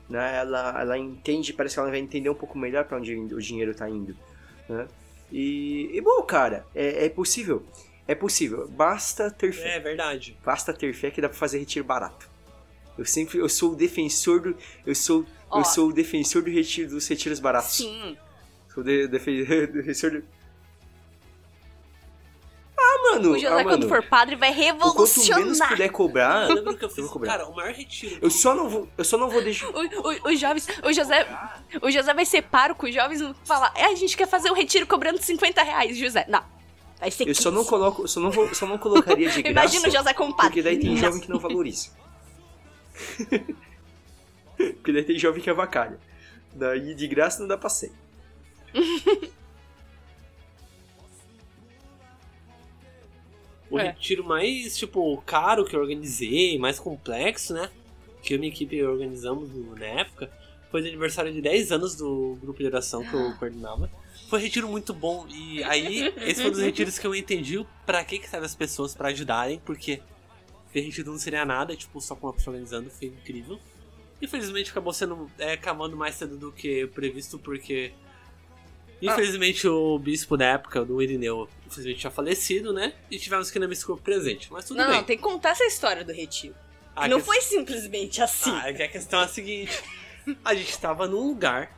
Né? Ela, ela entende, parece que ela vai entender um pouco melhor pra onde o dinheiro tá indo. Né? E, e bom, cara, é, é possível. É possível. Basta ter fé. É verdade. Basta ter fé que dá pra fazer retiro barato. Eu sempre, eu sou o defensor do, eu sou, Ó. eu sou o defensor do retiro, dos retiros baratos. Sim. Sou de, defe- defensor do... Ah, mano, O José, ah, quando mano, for padre, vai o quanto menos revolucionar. puder cobrar, Eu lembro que eu eu fiz, vou cobrar. cara, o maior retiro. Eu só não vou, eu só não vou deixar. O, o- os jovens, o José, o José vai ser paro com os jovens e falar, é, a gente quer fazer um retiro cobrando 50 reais, José. Não, vai ser Eu só 15. não coloco, eu só não vou, só não colocaria de graça. Imagina o José como padre. Porque daí tem Não. jovem que não valoriza. porque daí tem jovem que avacalha. Daí de graça não dá passeio. O É. retiro mais, tipo, caro que eu organizei, mais complexo, né? Que eu e minha equipe organizamos na época. Foi de aniversário de 10 anos do grupo de oração que eu coordenava. Foi um retiro muito bom. E aí, esse foi um dos retiros que eu entendi o pra que que serve as pessoas pra ajudarem, porque ter retiro não seria nada, tipo, só com uma pessoa organizando, foi incrível. Infelizmente acabou sendo é, acabando mais cedo do que previsto, porque. Infelizmente o bispo da época, do Irineu, infelizmente tinha falecido, né? E tivemos que corpo presente. Mas tudo Não, bem. não, tem que contar essa história do retiro. A não que- foi simplesmente assim. Ah, é que a questão é a seguinte: a gente tava num lugar,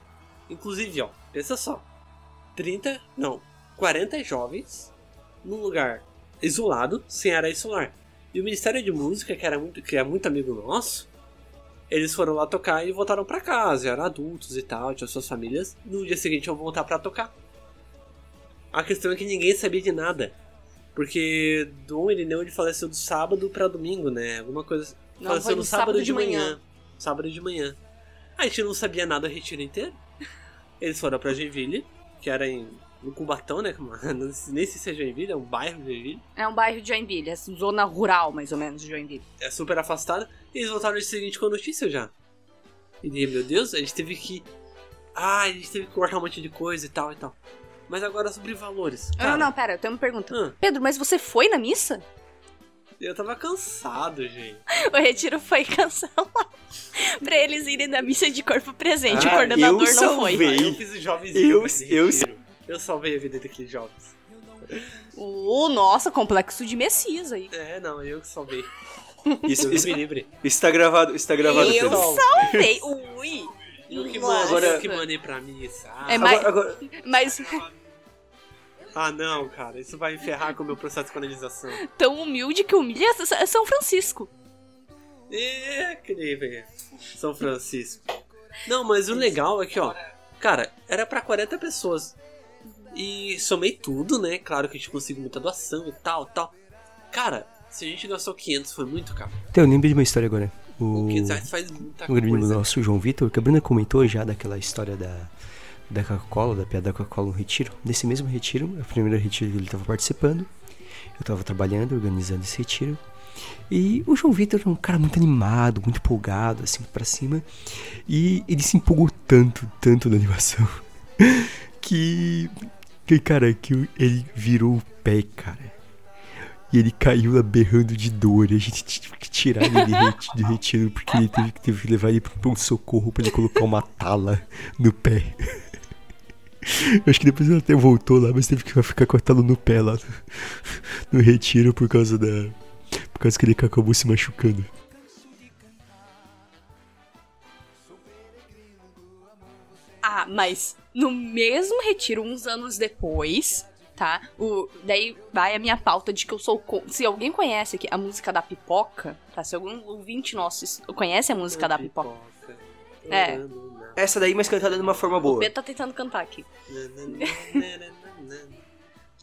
inclusive, ó, pensa só: 30, não, 40 jovens num lugar isolado, sem área solar. E o Ministério de Música, que, era muito, que é muito amigo nosso, eles foram lá tocar e voltaram pra casa, eram adultos e tal, tinham suas famílias. No dia seguinte vou voltar pra tocar. A questão é que ninguém sabia de nada. Porque Dom Irineu ele faleceu do sábado pra domingo, né? Alguma coisa. Não, faleceu no no sábado, sábado de manhã. manhã. Sábado de manhã. A gente não sabia nada do retiro inteiro. Eles foram pra Genville, que era em no Cubatão, né? Nem sei se é Joinville, é um bairro de Joinville. É um bairro de Joinville, é zona rural, mais ou menos, de Joinville. É super afastado. E eles voltaram no dia seguinte com a notícia já. E daí, meu Deus, a gente teve que. Ah, a gente teve que cortar um monte de coisa e tal e tal. Mas agora sobre valores. Não, Cara, não, pera, eu tenho uma pergunta. hum, Pedro, mas você foi na missa? eu tava cansado, gente. O retiro foi cancelado pra eles irem na missa de corpo presente. Ah, o coordenador eu não foi. Ah, eu fiz os jovens. Eu- eu- retiro. Eu salvei a vida daqueles jovens. O nossa, complexo de Messias aí. É, não, eu que salvei. Isso, isso, me livre. isso tá gravado, isso tá gravado, Eu Pedro. salvei. Ui. Eu que, eu que mandei pra missa. Ah, É mais- Agora, agora, Mas ah, não, cara, isso vai ferrar com o meu processo de canalização. tão humilde que humilha é São Francisco. É, incrível. São Francisco. Não, mas o legal é que, ó, cara, era pra 40 pessoas. E somei tudo, né? Claro que a gente conseguiu muita doação e tal, tal. Cara, se a gente gastou 500 foi muito, cara. Então, eu lembrei de uma história agora. O, 500 reais faz muita o coisa. nosso, João Vitor, que a Bruna comentou já daquela história da, da Coca-Cola, da piada da Coca-Cola no retiro. Nesse mesmo retiro, o primeiro retiro que ele estava participando, eu estava trabalhando, organizando esse retiro. E o João Vitor é um cara muito animado, muito empolgado, assim, pra cima. E ele se empolgou tanto, tanto na animação, que, que cara, que ele virou o pé, cara. E ele caiu lá berrando de dor. E a gente teve que tirar ele de retiro porque ele teve, que- teve que levar ele pra um socorro pra ele colocar uma tala no pé. Acho que depois ele até voltou lá, mas teve que ficar com a tala no pé lá no, no retiro por causa da. Por causa que ele acabou se machucando. Ah, mas no mesmo retiro, uns anos depois, tá? O, daí vai a minha pauta de que eu sou. Se alguém conhece aqui a música da pipoca, tá? Se algum ouvinte nosso conhece a música da pipoca. É. Essa daí, mas cantada de uma forma O boa. Pedro tá tentando cantar aqui.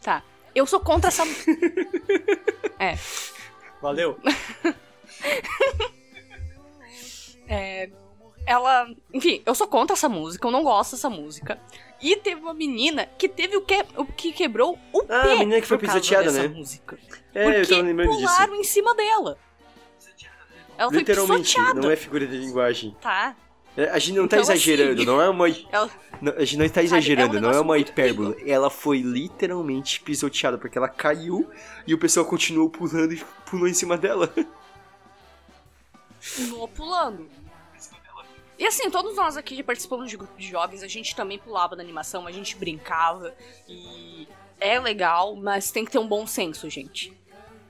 Tá. Eu sou contra essa. é. Valeu. Ela. Enfim, eu sou contra essa música, eu não gosto dessa música. E teve uma menina que teve o que, o que quebrou o Ah, pé. a menina que foi pisoteada, né? Música. É, eu Porque tava lembrando disso. pularam em cima dela. Ela foi Literalmente, pisoteada. não é figura de linguagem. Tá. É, A gente não tá Então, assim, exagerando, não é uma. Ela... não, a gente não tá exagerando, é um não é uma hipérbole. Ela foi literalmente pisoteada, porque ela caiu e o pessoal continuou pulando e pulou em cima dela. continuou pulando. E assim, todos nós aqui que participamos de grupo de jovens, a gente também pulava na animação, a gente brincava. E é legal, mas tem que ter um bom senso, gente.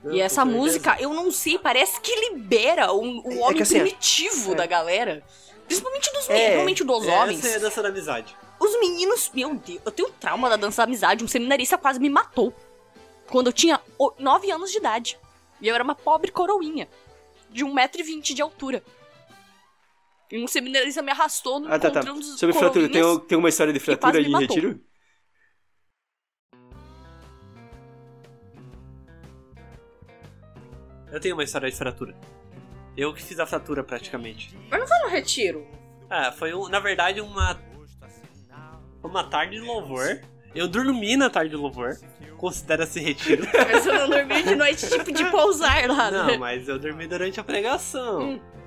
Não, e essa música, eu não sei, parece que libera o, o É homem que assim, primitivo é. da galera. Principalmente dos, É, principalmente dos homens. Essa é a dança da amizade. Os meninos, meu Deus, eu tenho trauma da dança da amizade. Um seminarista quase me matou. Quando eu tinha 9 anos de idade. E eu era uma pobre coroinha. De 1,20m de altura. E um seminarista me arrastou no Ah, tá, tá. Sobre fratura, tem, tem uma história de fratura de matou. retiro? Eu tenho uma história de fratura. Eu que fiz a fratura praticamente. No retiro. Ah, foi um, na verdade uma uma tarde de louvor. Eu dormi na tarde de louvor. Considera-se retiro. Mas eu não dormi de noite, tipo de pousar lá. Não, né? mas eu dormi durante a pregação. Hum.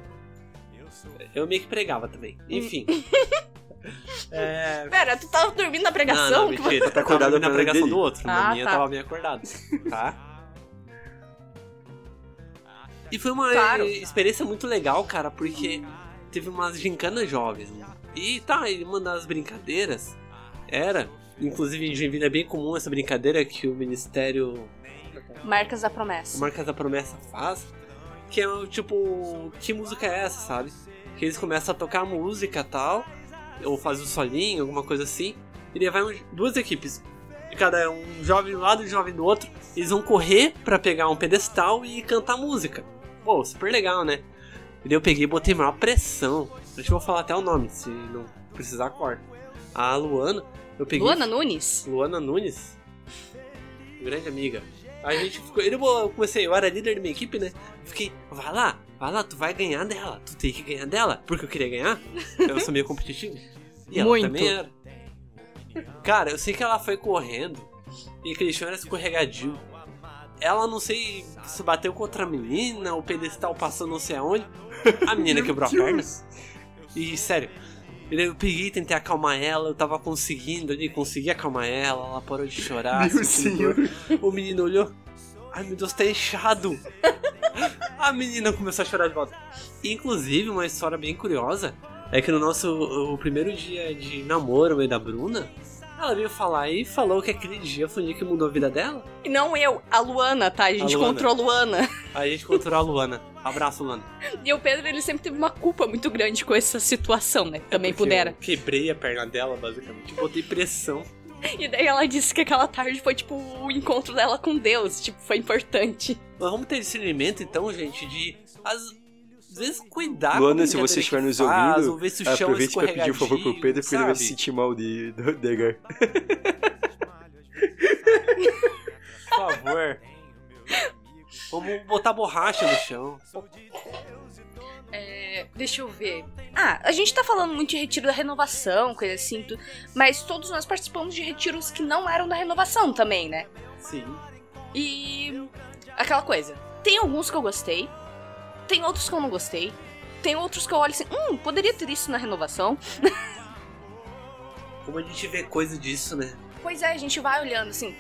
Eu meio que pregava também. Enfim. é... Pera, tu tava dormindo na Não, pregação? não, mentira. Tá Eu tava acordado dormindo na na pregação dele? do outro. Na Ah, minha tá. eu tava bem acordado. Tá? E foi uma Claro. experiência muito legal, cara, porque teve umas gincanas jovens. né? E tá, e uma das brincadeiras era, inclusive em Joinville é bem comum essa brincadeira que o Ministério Marcas da promessa. Marcas da Promessa faz, que é o tipo, que música é essa, sabe? Que eles começam a tocar música e tal, ou faz o solinho, alguma coisa assim, e daí vai um- duas equipes. Cada um jovem de um lado e um jovem do outro, eles vão correr pra pegar um pedestal e cantar música. Pô, super legal, né? E daí eu peguei e botei maior pressão. Deixa eu falar até o nome, se não precisar, corta. A Luana, eu peguei. Luana Nunes? Luana Nunes, grande amiga. A gente ficou. Eu eu comecei, eu era líder da minha equipe, né? Fiquei, vai lá, vai lá, tu vai ganhar dela. Tu tem que ganhar dela. Porque eu queria ganhar. Eu sou meio competitivo. E ela Muito. também era. Cara, eu sei que ela foi correndo e aquele chão era escorregadio. Ela não sei se bateu com outra menina, o pedestal passou não sei aonde. A menina quebrou a perna. E sério, eu peguei, tentei acalmar ela, eu tava conseguindo ali, consegui acalmar ela, ela parou de chorar. Meu senhor. O menino olhou. Ai meu Deus, tá inchado. A menina começou a chorar de volta. Inclusive, uma história bem curiosa é que no nosso o primeiro dia de namoro aí da Bruna, ela veio falar e falou que aquele dia foi o dia que mudou a vida dela. E não eu, a Luana, tá? A gente Luana. encontrou a Luana. A gente encontrou a Luana. Abraço, Luana. E o Pedro, ele sempre teve uma culpa muito grande com essa situação, né? Também Porque pudera. Eu quebrei a perna dela, basicamente. Botei pressão. E daí ela disse que aquela tarde foi, tipo, o encontro dela com Deus. Tipo, foi importante. Mas vamos ter discernimento, então, gente, de às vezes cuidar Luana, se você estiver nos faz, ouvindo, ou ver se o chão aproveite pra pedir um favor pro Pedro, porque ele vai se sabe? sentir mal de, de Edgar. Por favor. Vamos botar borracha no chão. Deixa eu ver. Ah, a gente tá falando muito de retiro da renovação, coisa assim, mas todos nós participamos de retiros que não eram da renovação também, né? Sim. E. aquela coisa. Tem alguns que eu gostei, tem outros que eu não gostei, tem outros que eu olho assim, hum, poderia ter isso na renovação. Como a gente vê coisa disso, né? Pois é, a gente vai olhando assim.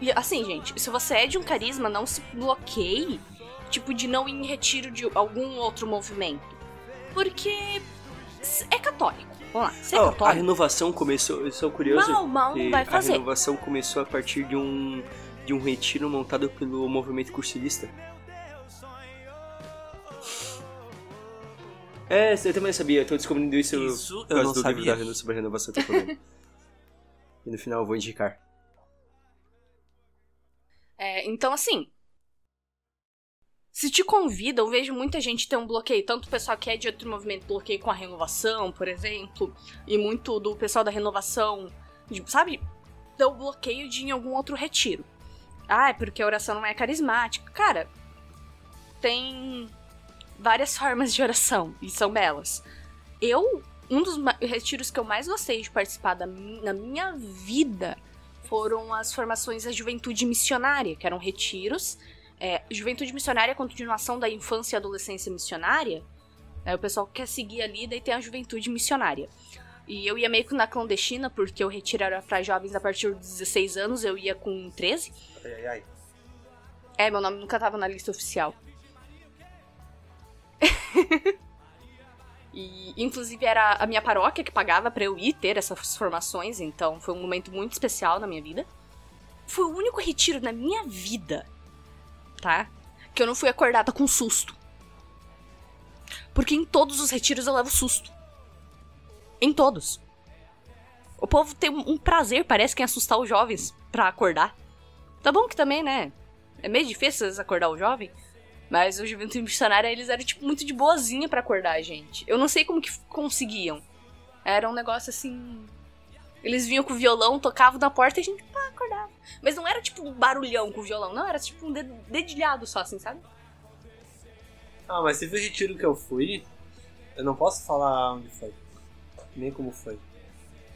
E assim, gente, se você é de um carisma, não se bloqueie, tipo, de não ir em retiro de algum outro movimento. Porque é católico. Vamos lá, você é Ó, a católico. renovação começou, eu sou curioso. Mal, mal não vai A fazer. renovação começou a partir de um, de um retiro montado pelo movimento cursilista. É, eu também sabia, eu tô descobrindo isso, Isso por eu causa não do livro sabia. da reno- sobre a renovação que eu tô falando. e no final eu vou indicar. É, então, assim. Se te convida, eu vejo muita gente ter um bloqueio. Tanto o pessoal que é de outro movimento bloqueio com a renovação, por exemplo. E muito do pessoal da renovação, sabe? Deu bloqueio de em algum outro retiro. Ah, é porque a oração não é carismática. Cara, tem várias formas de oração e são belas. Eu, um dos retiros que eu mais gostei de participar da na minha vida foram as formações da Juventude Missionária, que eram retiros. É, Juventude Missionária é a continuação da infância e adolescência missionária. É, o pessoal quer seguir ali, daí tem a Juventude Missionária. E eu ia meio que na clandestina, porque o retiro era para jovens a partir dos 16 anos, eu ia com 13. Ai, ai, ai. É, meu nome nunca tava na lista oficial. e, inclusive, era a minha paróquia que pagava pra eu ir ter essas formações, então foi um momento muito especial na minha vida. Foi o único retiro na minha vida, tá? Que eu não fui acordada com susto. Porque em todos os retiros eu levo susto. Em todos. O povo tem um prazer, parece que em assustar os jovens pra acordar. Tá bom que também, né? É meio difícil às vezes acordar o jovem. Mas o Juventude Missionária, eles eram, tipo, muito de boazinha pra acordar a gente. Eu não sei como que conseguiam. Era um negócio assim. Eles vinham com o violão, tocavam na porta e a gente pá, Mas não era tipo um barulhão com o violão, não, era tipo um ded- dedilhado só, assim, sabe? Ah, mas teve um retiro que eu fui. Eu não posso falar onde foi. Nem como foi.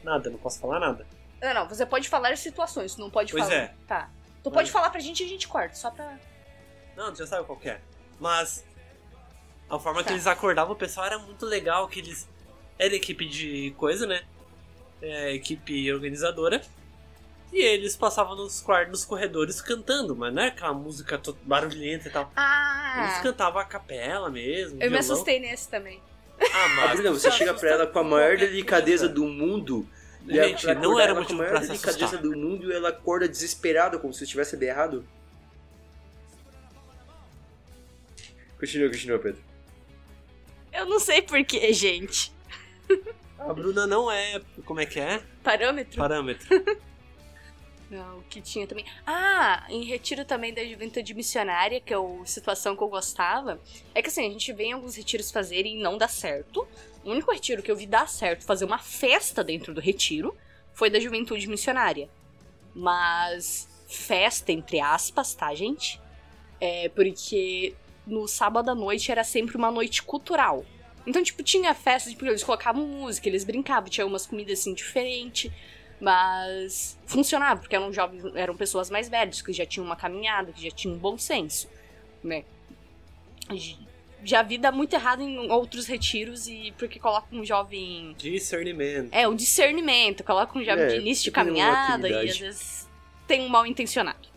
Nada, não posso falar nada. Não, não, você pode falar as situações, não pode Pois falar. é. Tá. Tu Mas- pode falar pra gente e a gente corta, só pra. Não, tu já sabe qual que é. Mas a forma Tá. que eles acordavam o pessoal era muito legal, que eles. Era equipe de coisa, né? É, equipe organizadora. E eles passavam nos quartos, nos corredores cantando, mas não é aquela música barulhenta e tal. Eles Ah! cantavam a capela mesmo. Eu me violão. assustei nesse também. Ah, Ah, mas Bruna, você chega pra ela com a maior delicadeza do mundo. e ela- Gente, pra não era ela motivo com a maior delicadeza do mundo e ela acorda desesperada, como se estivesse errado. Continua, continua, Pedro. Eu não sei porquê, gente. a Bruna não é. Como é que é? Parâmetro? Parâmetro. Não, que tinha também. Ah, em retiro também da juventude missionária, que é a situação que eu gostava. É que assim, a gente vem em alguns retiros fazerem e não dá certo. O único retiro que eu vi dar certo, fazer uma festa dentro do retiro, foi da juventude missionária. Mas festa, entre aspas, tá, gente? É porque no sábado à noite era sempre uma noite cultural. Então, tipo, tinha festa, tipo, eles colocavam música, eles brincavam, tinha umas comidas assim diferentes. Mas funcionava, porque eram jovens, eram pessoas mais velhas, que já tinham uma caminhada, que já tinham um bom senso, né? Já vi dar muito errado em outros retiros e porque coloca um jovem. Discernimento. É, o discernimento. Coloca um jovem É, de início de uma caminhada e às vezes tem um mal intencionado.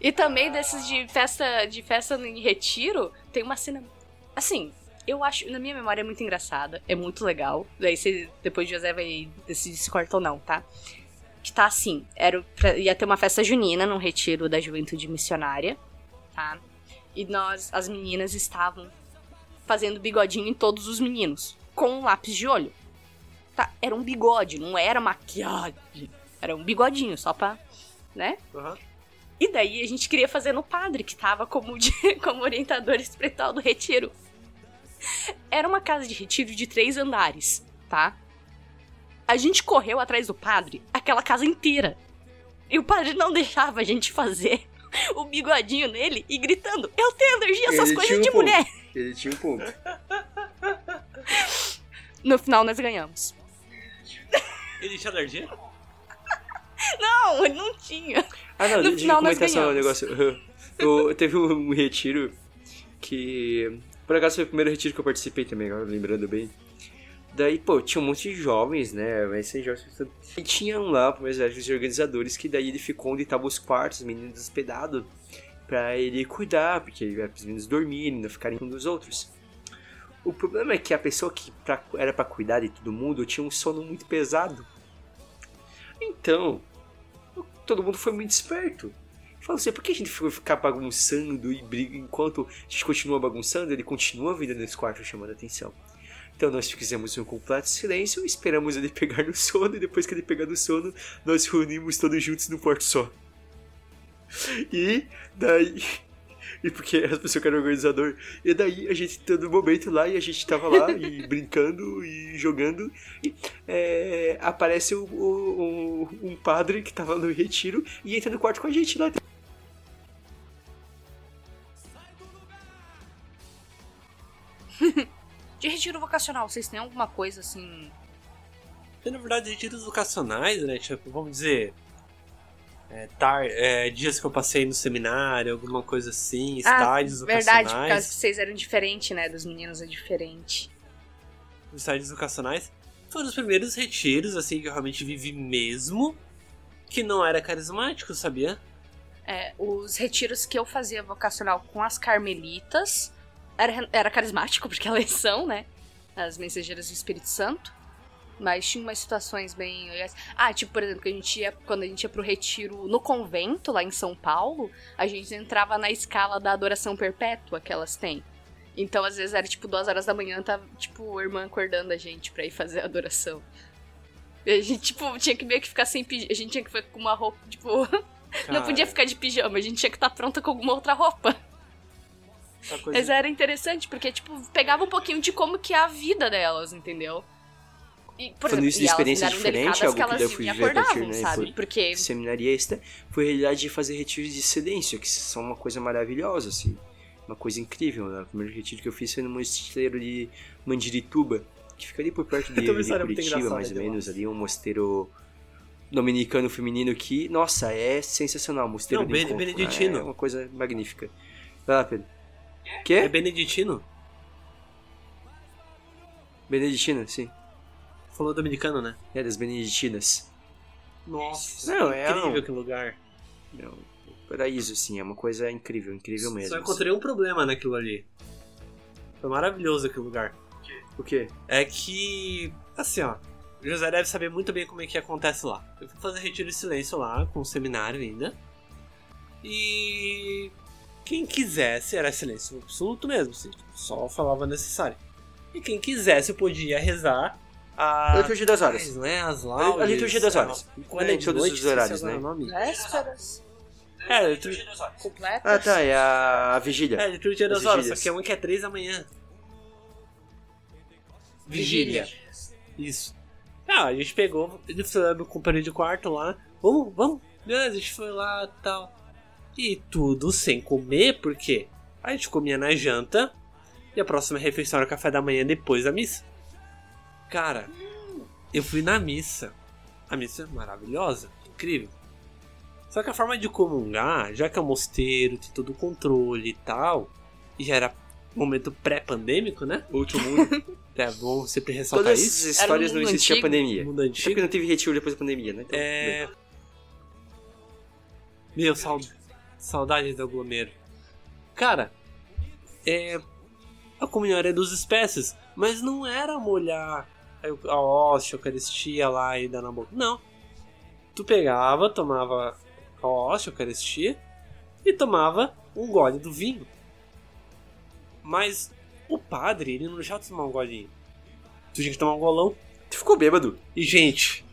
E também desses de festa, de festa em retiro, tem uma cena. Assim, eu acho, na minha memória é muito engraçada, é muito legal. Daí você, depois o José vai decidir se corta ou não, tá? Que tá assim, era, pra- ia ter uma festa junina num retiro da juventude missionária, tá? E nós, as meninas, estavam fazendo bigodinho em todos os meninos, com um lápis de olho. Tá? Era um bigode, não era maquiagem. Era um bigodinho, só pra, né? Aham. E daí a gente queria fazer no padre, que tava como, de- como orientador espiritual do retiro. Era uma casa de retiro de três andares, tá? A gente correu atrás do padre, aquela casa inteira. E o padre não deixava a gente fazer o bigodinho nele e gritando: Eu tenho alergia a essas Ele coisas um de ponto. mulher. Ele tinha um ponto. No final nós ganhamos. Ele tinha alergia? Não, ele não tinha. Ah, não, No deixa eu final nós comentar só um ganhamos. negócio. Eu, teve um retiro que. Por acaso foi o primeiro retiro que eu participei também, agora lembrando bem. Daí, pô, tinha um monte de jovens, né? Mas sem jovens. E tinham lá, por exemplo, os organizadores, que daí ele ficou onde estavam os quartos, os meninos hospedados, pra ele cuidar, porque era pros meninos dormirem, não ficarem um dos outros. O problema é que a pessoa que pra- era pra cuidar de todo mundo tinha um sono muito pesado. Então, todo mundo foi muito esperto. Falou assim, por que a gente foi ficar bagunçando e briga enquanto a gente continua bagunçando, ele continua vindo nesse quarto chamando a atenção. Então nós fizemos um completo silêncio, esperamos ele pegar no sono e depois que ele pegar no sono, nós reunimos todos juntos num quarto só. E daí. E porque as pessoas que eram organizador. E daí a gente todo momento lá e a gente tava lá e brincando e jogando. E é, aparece o- o- o- um padre que tava no retiro e entra no quarto com a gente lá. De retiro vocacional, vocês têm alguma coisa assim. E, na verdade, retiros vocacionais, né? Tipo, vamos dizer. é, tar, é, dias que eu passei no seminário, alguma coisa assim, estádios Ah, verdade, por vocacionais. causa que vocês eram diferentes, né? Dos meninos é diferente. estádios vocacionais. Foram os primeiros retiros, assim, que eu realmente vivi mesmo. Que não era carismático, sabia? É, os retiros que eu fazia vocacional com as carmelitas era, era carismático, porque elas são, né? As mensageiras do Espírito Santo. Mas tinha umas situações bem. Ah, tipo, por exemplo, que a gente ia, quando a gente ia pro retiro no convento, lá em São Paulo, a gente entrava na escala da adoração perpétua que elas têm. Então, às vezes, era tipo duas horas da manhã, tava, tipo, a irmã acordando a gente pra ir fazer a adoração. E a gente, tipo, tinha que meio que ficar sem pijama. A gente tinha que ficar com uma roupa, tipo. Não podia ficar de pijama, a gente tinha que estar pronta com alguma outra roupa. Coisa- Mas era interessante, porque, tipo, pegava um pouquinho de como que é a vida delas, entendeu? E, por Falando exemplo, isso de experiência diferente, algo que que eu fui viver a partir, né, sabe? foi- Porque seminarista foi a realidade de fazer retiros de silêncio, que são uma coisa maravilhosa, assim. Uma coisa incrível, né? O primeiro retiro que eu fiz foi no mosteiro de Mandirituba, que fica ali por perto de, de Curitiba, mais ou menos, ali um mosteiro dominicano feminino que, nossa, é sensacional. Mosteiro Não, de encontro, beneditino. É uma coisa magnífica. Vai lá, Pedro. Quê? É beneditino? Beneditina, sim. Falou dominicano, né? É das beneditinas. Nossa, Não, é incrível um- que lugar. É um paraíso, assim, é uma coisa incrível, incrível mesmo. Só encontrei um problema naquilo ali. Foi maravilhoso aquele lugar. O quê? É que, assim, ó. O José deve saber muito bem como é que acontece lá. Eu fui fazer retiro de silêncio lá, com o seminário ainda. E. Quem quisesse, era silêncio absoluto mesmo, assim, só falava necessário. E quem quisesse podia rezar a. A liturgia das horas. não é as A laudes. liturgia das horas. Quando é de Todos noite, os horários, né? Vésperas É, a liturgia, completas. Ah, tá, é a, a vigília. é, a liturgia das As horas, só que é uma que é três da manhã. Vigília. Isso. Ah, a gente pegou, ele foi no companheiro de quarto lá. Vamos, vamos. Beleza, a gente foi lá e tal. E tudo sem comer, porque a gente comia na janta e a próxima refeição era o café da manhã depois da missa. Cara, eu fui na missa. A missa é maravilhosa, incrível. Só que a forma de comungar, já que é um mosteiro, tem todo o controle e tal, e já era momento pré-pandêmico, né? Outro mundo. É bom sempre ressaltar Todas isso. essas histórias não existia antigo. pandemia. Mundo Até porque antigo. não teve retiro depois da pandemia, né? Então, É. Meu, sau... saudades do aglomero. Cara, é. A comunhão era dos espécies, mas não era molhar a hóstia, a eucaristia lá e dar na boca. Não. Tu pegava, tomava a hóstia, a eucaristia e tomava um gole do vinho. Mas o padre, ele não deixava tu tomar um golinho. Tu tinha que tomar um golão. Tu ficou bêbado. E, gente,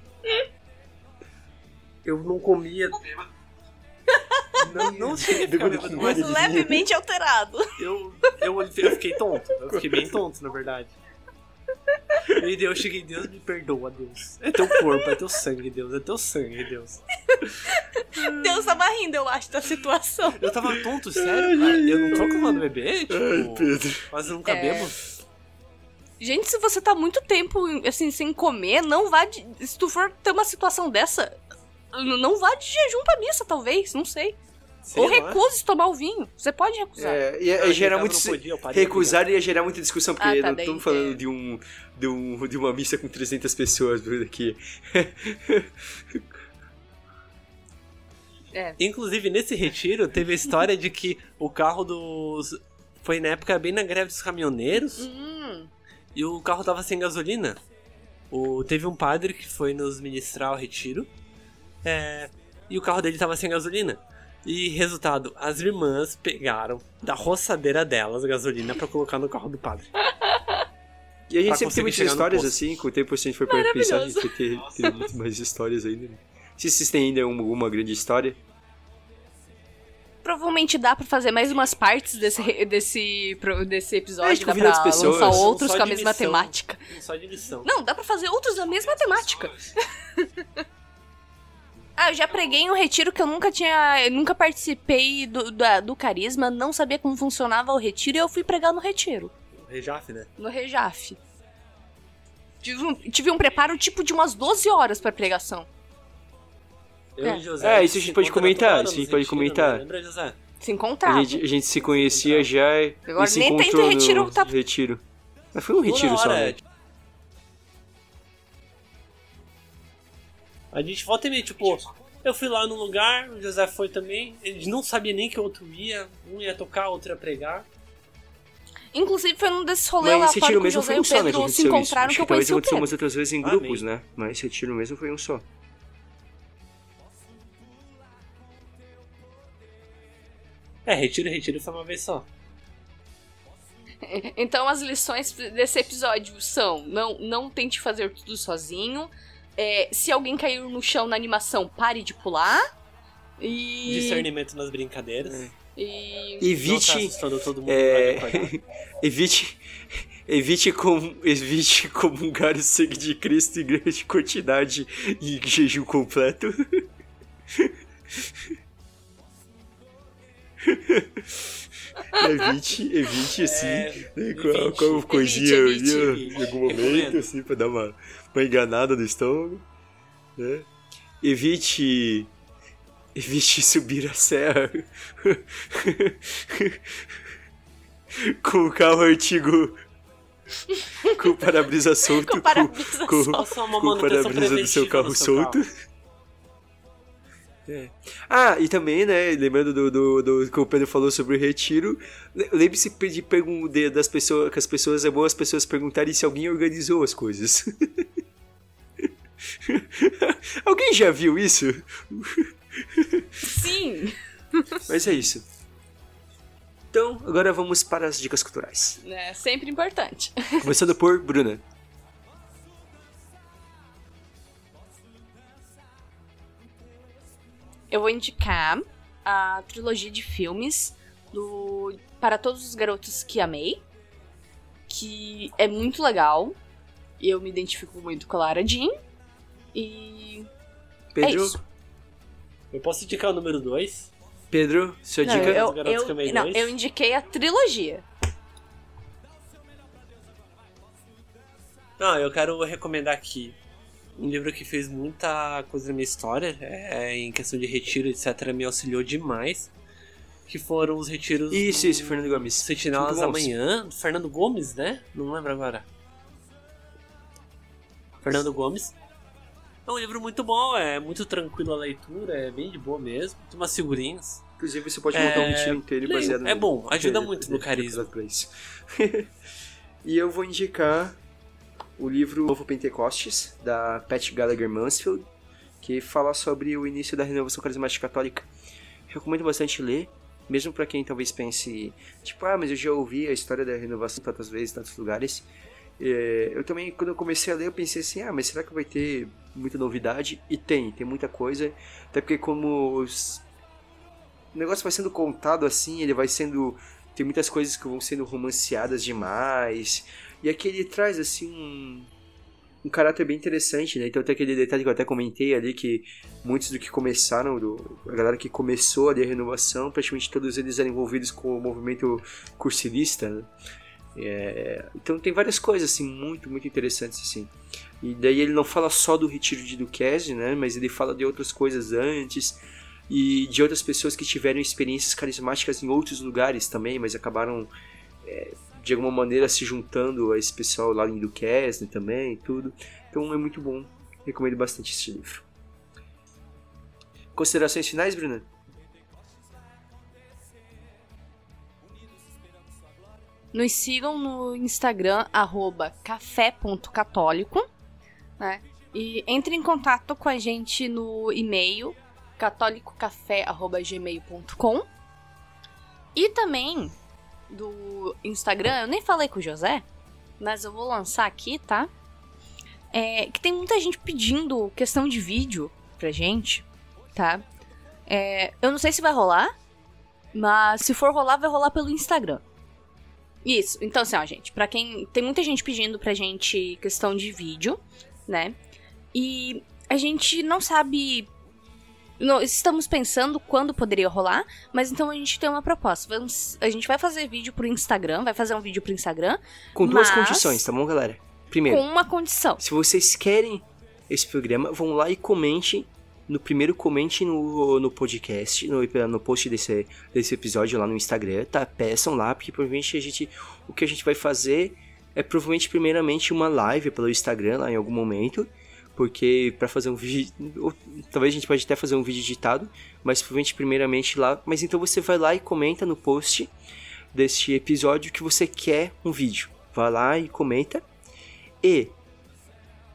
eu não comia. Não, não cheguei a ficar bêbado, mas Mas levemente alterado. eu, eu, eu fiquei tonto. Eu fiquei bem tonto, na verdade. E eu cheguei, Deus me perdoa, Deus. É teu corpo, é teu sangue, Deus. É teu sangue, Deus. Deus tava rindo, eu acho, da situação. Eu tava tonto, sério, cara. Eu não tô acostumado a beber, tipo. Pedro. Quase nunca É. bebo. Gente, se você tá muito tempo, assim, sem comer, não vá de... Se tu for ter uma situação dessa, não vá de jejum pra missa, talvez, não sei. Sei Ou recuse tomar o vinho. Você pode recusar. É, ia, ia gerar tava, muito. não podia, Recusar ia gerar muita discussão, porque Ah, tá, não estamos falando é. de, um, de, um, de uma missa com 300 pessoas por aqui. É. Inclusive, nesse retiro, teve a história de que o carro dos. Foi na época bem na greve dos caminhoneiros Hum, e o carro tava sem gasolina. O... Teve um padre que foi nos ministrar o retiro é, e o carro dele tava sem gasolina. E resultado, as irmãs pegaram da roçadeira delas a gasolina pra colocar no carro do padre. E a gente sempre tem muitas histórias assim, com o tempo se a gente for para pensar, a gente vai ter, ter muito mais histórias ainda. né? Se vocês têm ainda uma, uma grande história. provavelmente dá pra fazer mais umas partes desse, desse, desse episódio. É, dá pra pessoas. lançar outros com a mesma missão. temática. Só de lição. Não, dá pra fazer outros da mesma temática. Ah, eu já preguei em um retiro que eu nunca tinha. eu nunca participei do, da- do carisma, não sabia como funcionava o retiro e eu fui pregar no retiro. Rejaf, né? No Rejaf. Tive um, tive um preparo tipo de umas 12 horas pra pregação. Eu É. e José. É, isso a gente pode comentar, isso a gente pode comentar. né? Lembra, José? Se A encontrava. gente, a gente se conhecia já e Agora se nem tem encontrou retiro, no tá- retiro. Mas foi um retiro só, hora, né? A gente volta e meia, tipo, eu fui lá no lugar, o José foi também, eles não sabiam nem que o outro ia, um ia tocar, outro ia pregar. Inclusive foi num desses rolês lá esse fora que o mesmo José foi e um o só, né? Que Pedro se isso. encontraram Acho que eu conheci o Pedro. umas outras vezes em Amém. grupos, né? Mas esse retiro mesmo foi um só. É, retiro, retiro foi uma vez só. Então as lições desse episódio são: não, não tente fazer tudo sozinho. É, se alguém cair no chão na animação, pare de pular. E. Discernimento nas brincadeiras. É. E. Tá Evite. mundo É, evite. Evite, com, evite comungar o sangue de Cristo em grande quantidade e em jejum completo. evite, evite, assim, É, né, com, evite. com coisinha Evite, evite. em algum momento, Recomendo. assim, pra dar uma, uma enganada no estômago. Né? Evite. Evite subir a serra com o carro antigo com o para-brisa solto, Com o para-brisa com, uma com o para-brisa do seu carro seu solto. É. Ah, e também, né, lembrando do, do, do que o Pedro falou sobre o retiro, le- lembre-se de pergun- de- das pessoas, que as pessoas, é bom as pessoas perguntarem se alguém organizou as coisas. alguém já viu isso? Sim! Mas é isso. Então, agora vamos para as dicas culturais. É sempre importante. Começando por Bruna. Eu vou indicar a trilogia de filmes do Para Todos os Garotos que Amei, que é muito legal. Eu me identifico muito com a Lara Jean. E é Pedro, isso. Eu posso indicar o número 2? Pedro, sua Não, dica? eu, eu- que Amei não, dois? eu indiquei a trilogia. Não, eu quero recomendar aqui um livro que fez muita coisa na minha história, é, em questão de retiro, etc., me auxiliou demais. Que foram os retiros. Isso, do isso, Fernando Gomes. Sentinelas da. Manhã, do Fernando Gomes, né? Não lembro agora. Fernando Gomes. É um livro muito bom, é muito tranquilo a leitura, é bem de boa mesmo. Tem umas figurinhas. Inclusive, você pode montar um É, retiro inteiro leio. baseado É bom, ajuda muito no é, carisma. pra isso. e eu vou indicar o livro Novo Pentecostes, da Pat Gallagher Mansfield, que fala sobre o início da renovação carismática católica. Recomendo bastante ler, mesmo para quem talvez pense, tipo, ah, mas eu já ouvi a história da renovação tantas vezes, em tantos lugares. É, eu também, quando eu comecei a ler, eu pensei assim, ah, mas será que vai ter muita novidade? E tem, tem muita coisa. Até porque como os... o negócio vai sendo contado assim, ele vai sendo... Tem muitas coisas que vão sendo romanceadas demais. E aqui ele traz, assim, um, um caráter bem interessante, né? Então tem aquele detalhe que eu até comentei ali, que muitos do que começaram, do, a galera que começou ali a renovação, praticamente todos eles eram envolvidos com o movimento cursivista, né? É, então tem várias coisas assim muito muito interessantes assim. E daí ele não fala só do retiro de Duquesne né mas ele fala de outras coisas antes e de outras pessoas que tiveram experiências carismáticas em outros lugares também mas acabaram é, de alguma maneira se juntando a esse pessoal lá em Duquesne também e tudo. Então é muito bom recomendo bastante esse livro. Considerações finais Bruna Nos sigam no Instagram, arroba café.católico, né? E entre em contato com a gente no e-mail catolicocafé.gmail.com E também do Instagram, eu nem falei com o José, mas eu vou lançar aqui, tá? É, que tem muita gente pedindo questão de vídeo pra gente, tá? É, eu não sei se vai rolar, mas se for rolar, vai rolar pelo Instagram. Isso, então assim, ó, gente, pra quem. Tem muita gente pedindo pra gente questão de vídeo, né? E a gente não sabe. Não, estamos pensando quando poderia rolar, mas então a gente tem uma proposta. Vamos, a gente vai fazer vídeo pro Instagram, vai fazer um vídeo pro Instagram com duas condições tá bom galera primeiro com uma condição. Se vocês querem esse programa, vão lá e comentem. No primeiro, comente no, no podcast, no, no post desse, desse episódio lá no Instagram, tá? Peçam lá, porque provavelmente a gente. O que a gente vai fazer é provavelmente, primeiramente, uma live pelo Instagram lá em algum momento. Porque para fazer um vídeo. Talvez a gente pode até fazer um vídeo editado, mas provavelmente primeiramente lá. Mas então você vai lá e comenta no post deste episódio que você quer um vídeo. Vai lá e comenta. E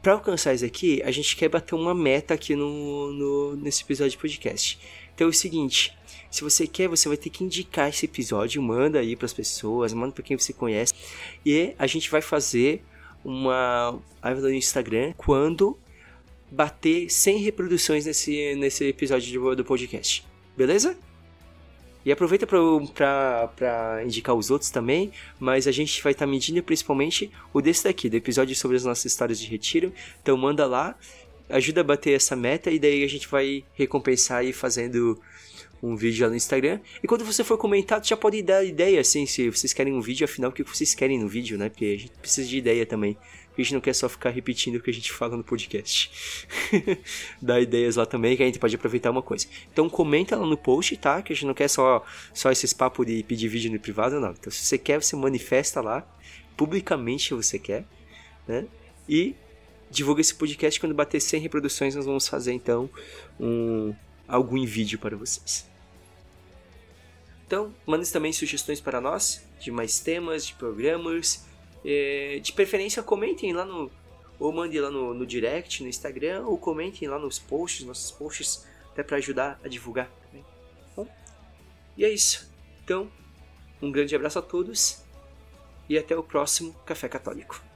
para alcançar isso aqui, a gente quer bater uma meta aqui no, no- nesse episódio de podcast. Então é o seguinte, se você quer, você vai ter que indicar esse episódio, manda aí para as pessoas, manda para quem você conhece. E a gente vai fazer uma live no Instagram quando bater 100 reproduções nesse, nesse episódio do, do podcast. Beleza? E aproveita para indicar os outros também, mas a gente vai estar medindo principalmente o desse daqui, do episódio sobre as nossas histórias de retiro. Então manda lá, ajuda a bater essa meta e daí a gente vai recompensar aí fazendo um vídeo lá no Instagram. E quando você for comentar, já pode dar ideia, assim, se vocês querem um vídeo, afinal, o que vocês querem no vídeo, né? Porque a gente precisa de ideia também. A gente não quer só ficar repetindo o que a gente fala no podcast. Dá ideias lá também, que a gente pode aproveitar uma coisa. Então comenta lá no post, tá? Que a gente não quer só, só esses papos de pedir vídeo no privado, não. Então se você quer, você manifesta lá, publicamente você quer, né? E divulga esse podcast quando bater 100 reproduções, nós vamos fazer então um algo em vídeo para vocês. Então, mandem também sugestões para nós de mais temas, de programas. É, de preferência, comentem lá no. Ou mandem lá no, no direct, no Instagram, ou comentem lá nos posts, nossos posts, até para ajudar a divulgar também. Bom, e é isso. Então, um grande abraço a todos e até o próximo Café Católico.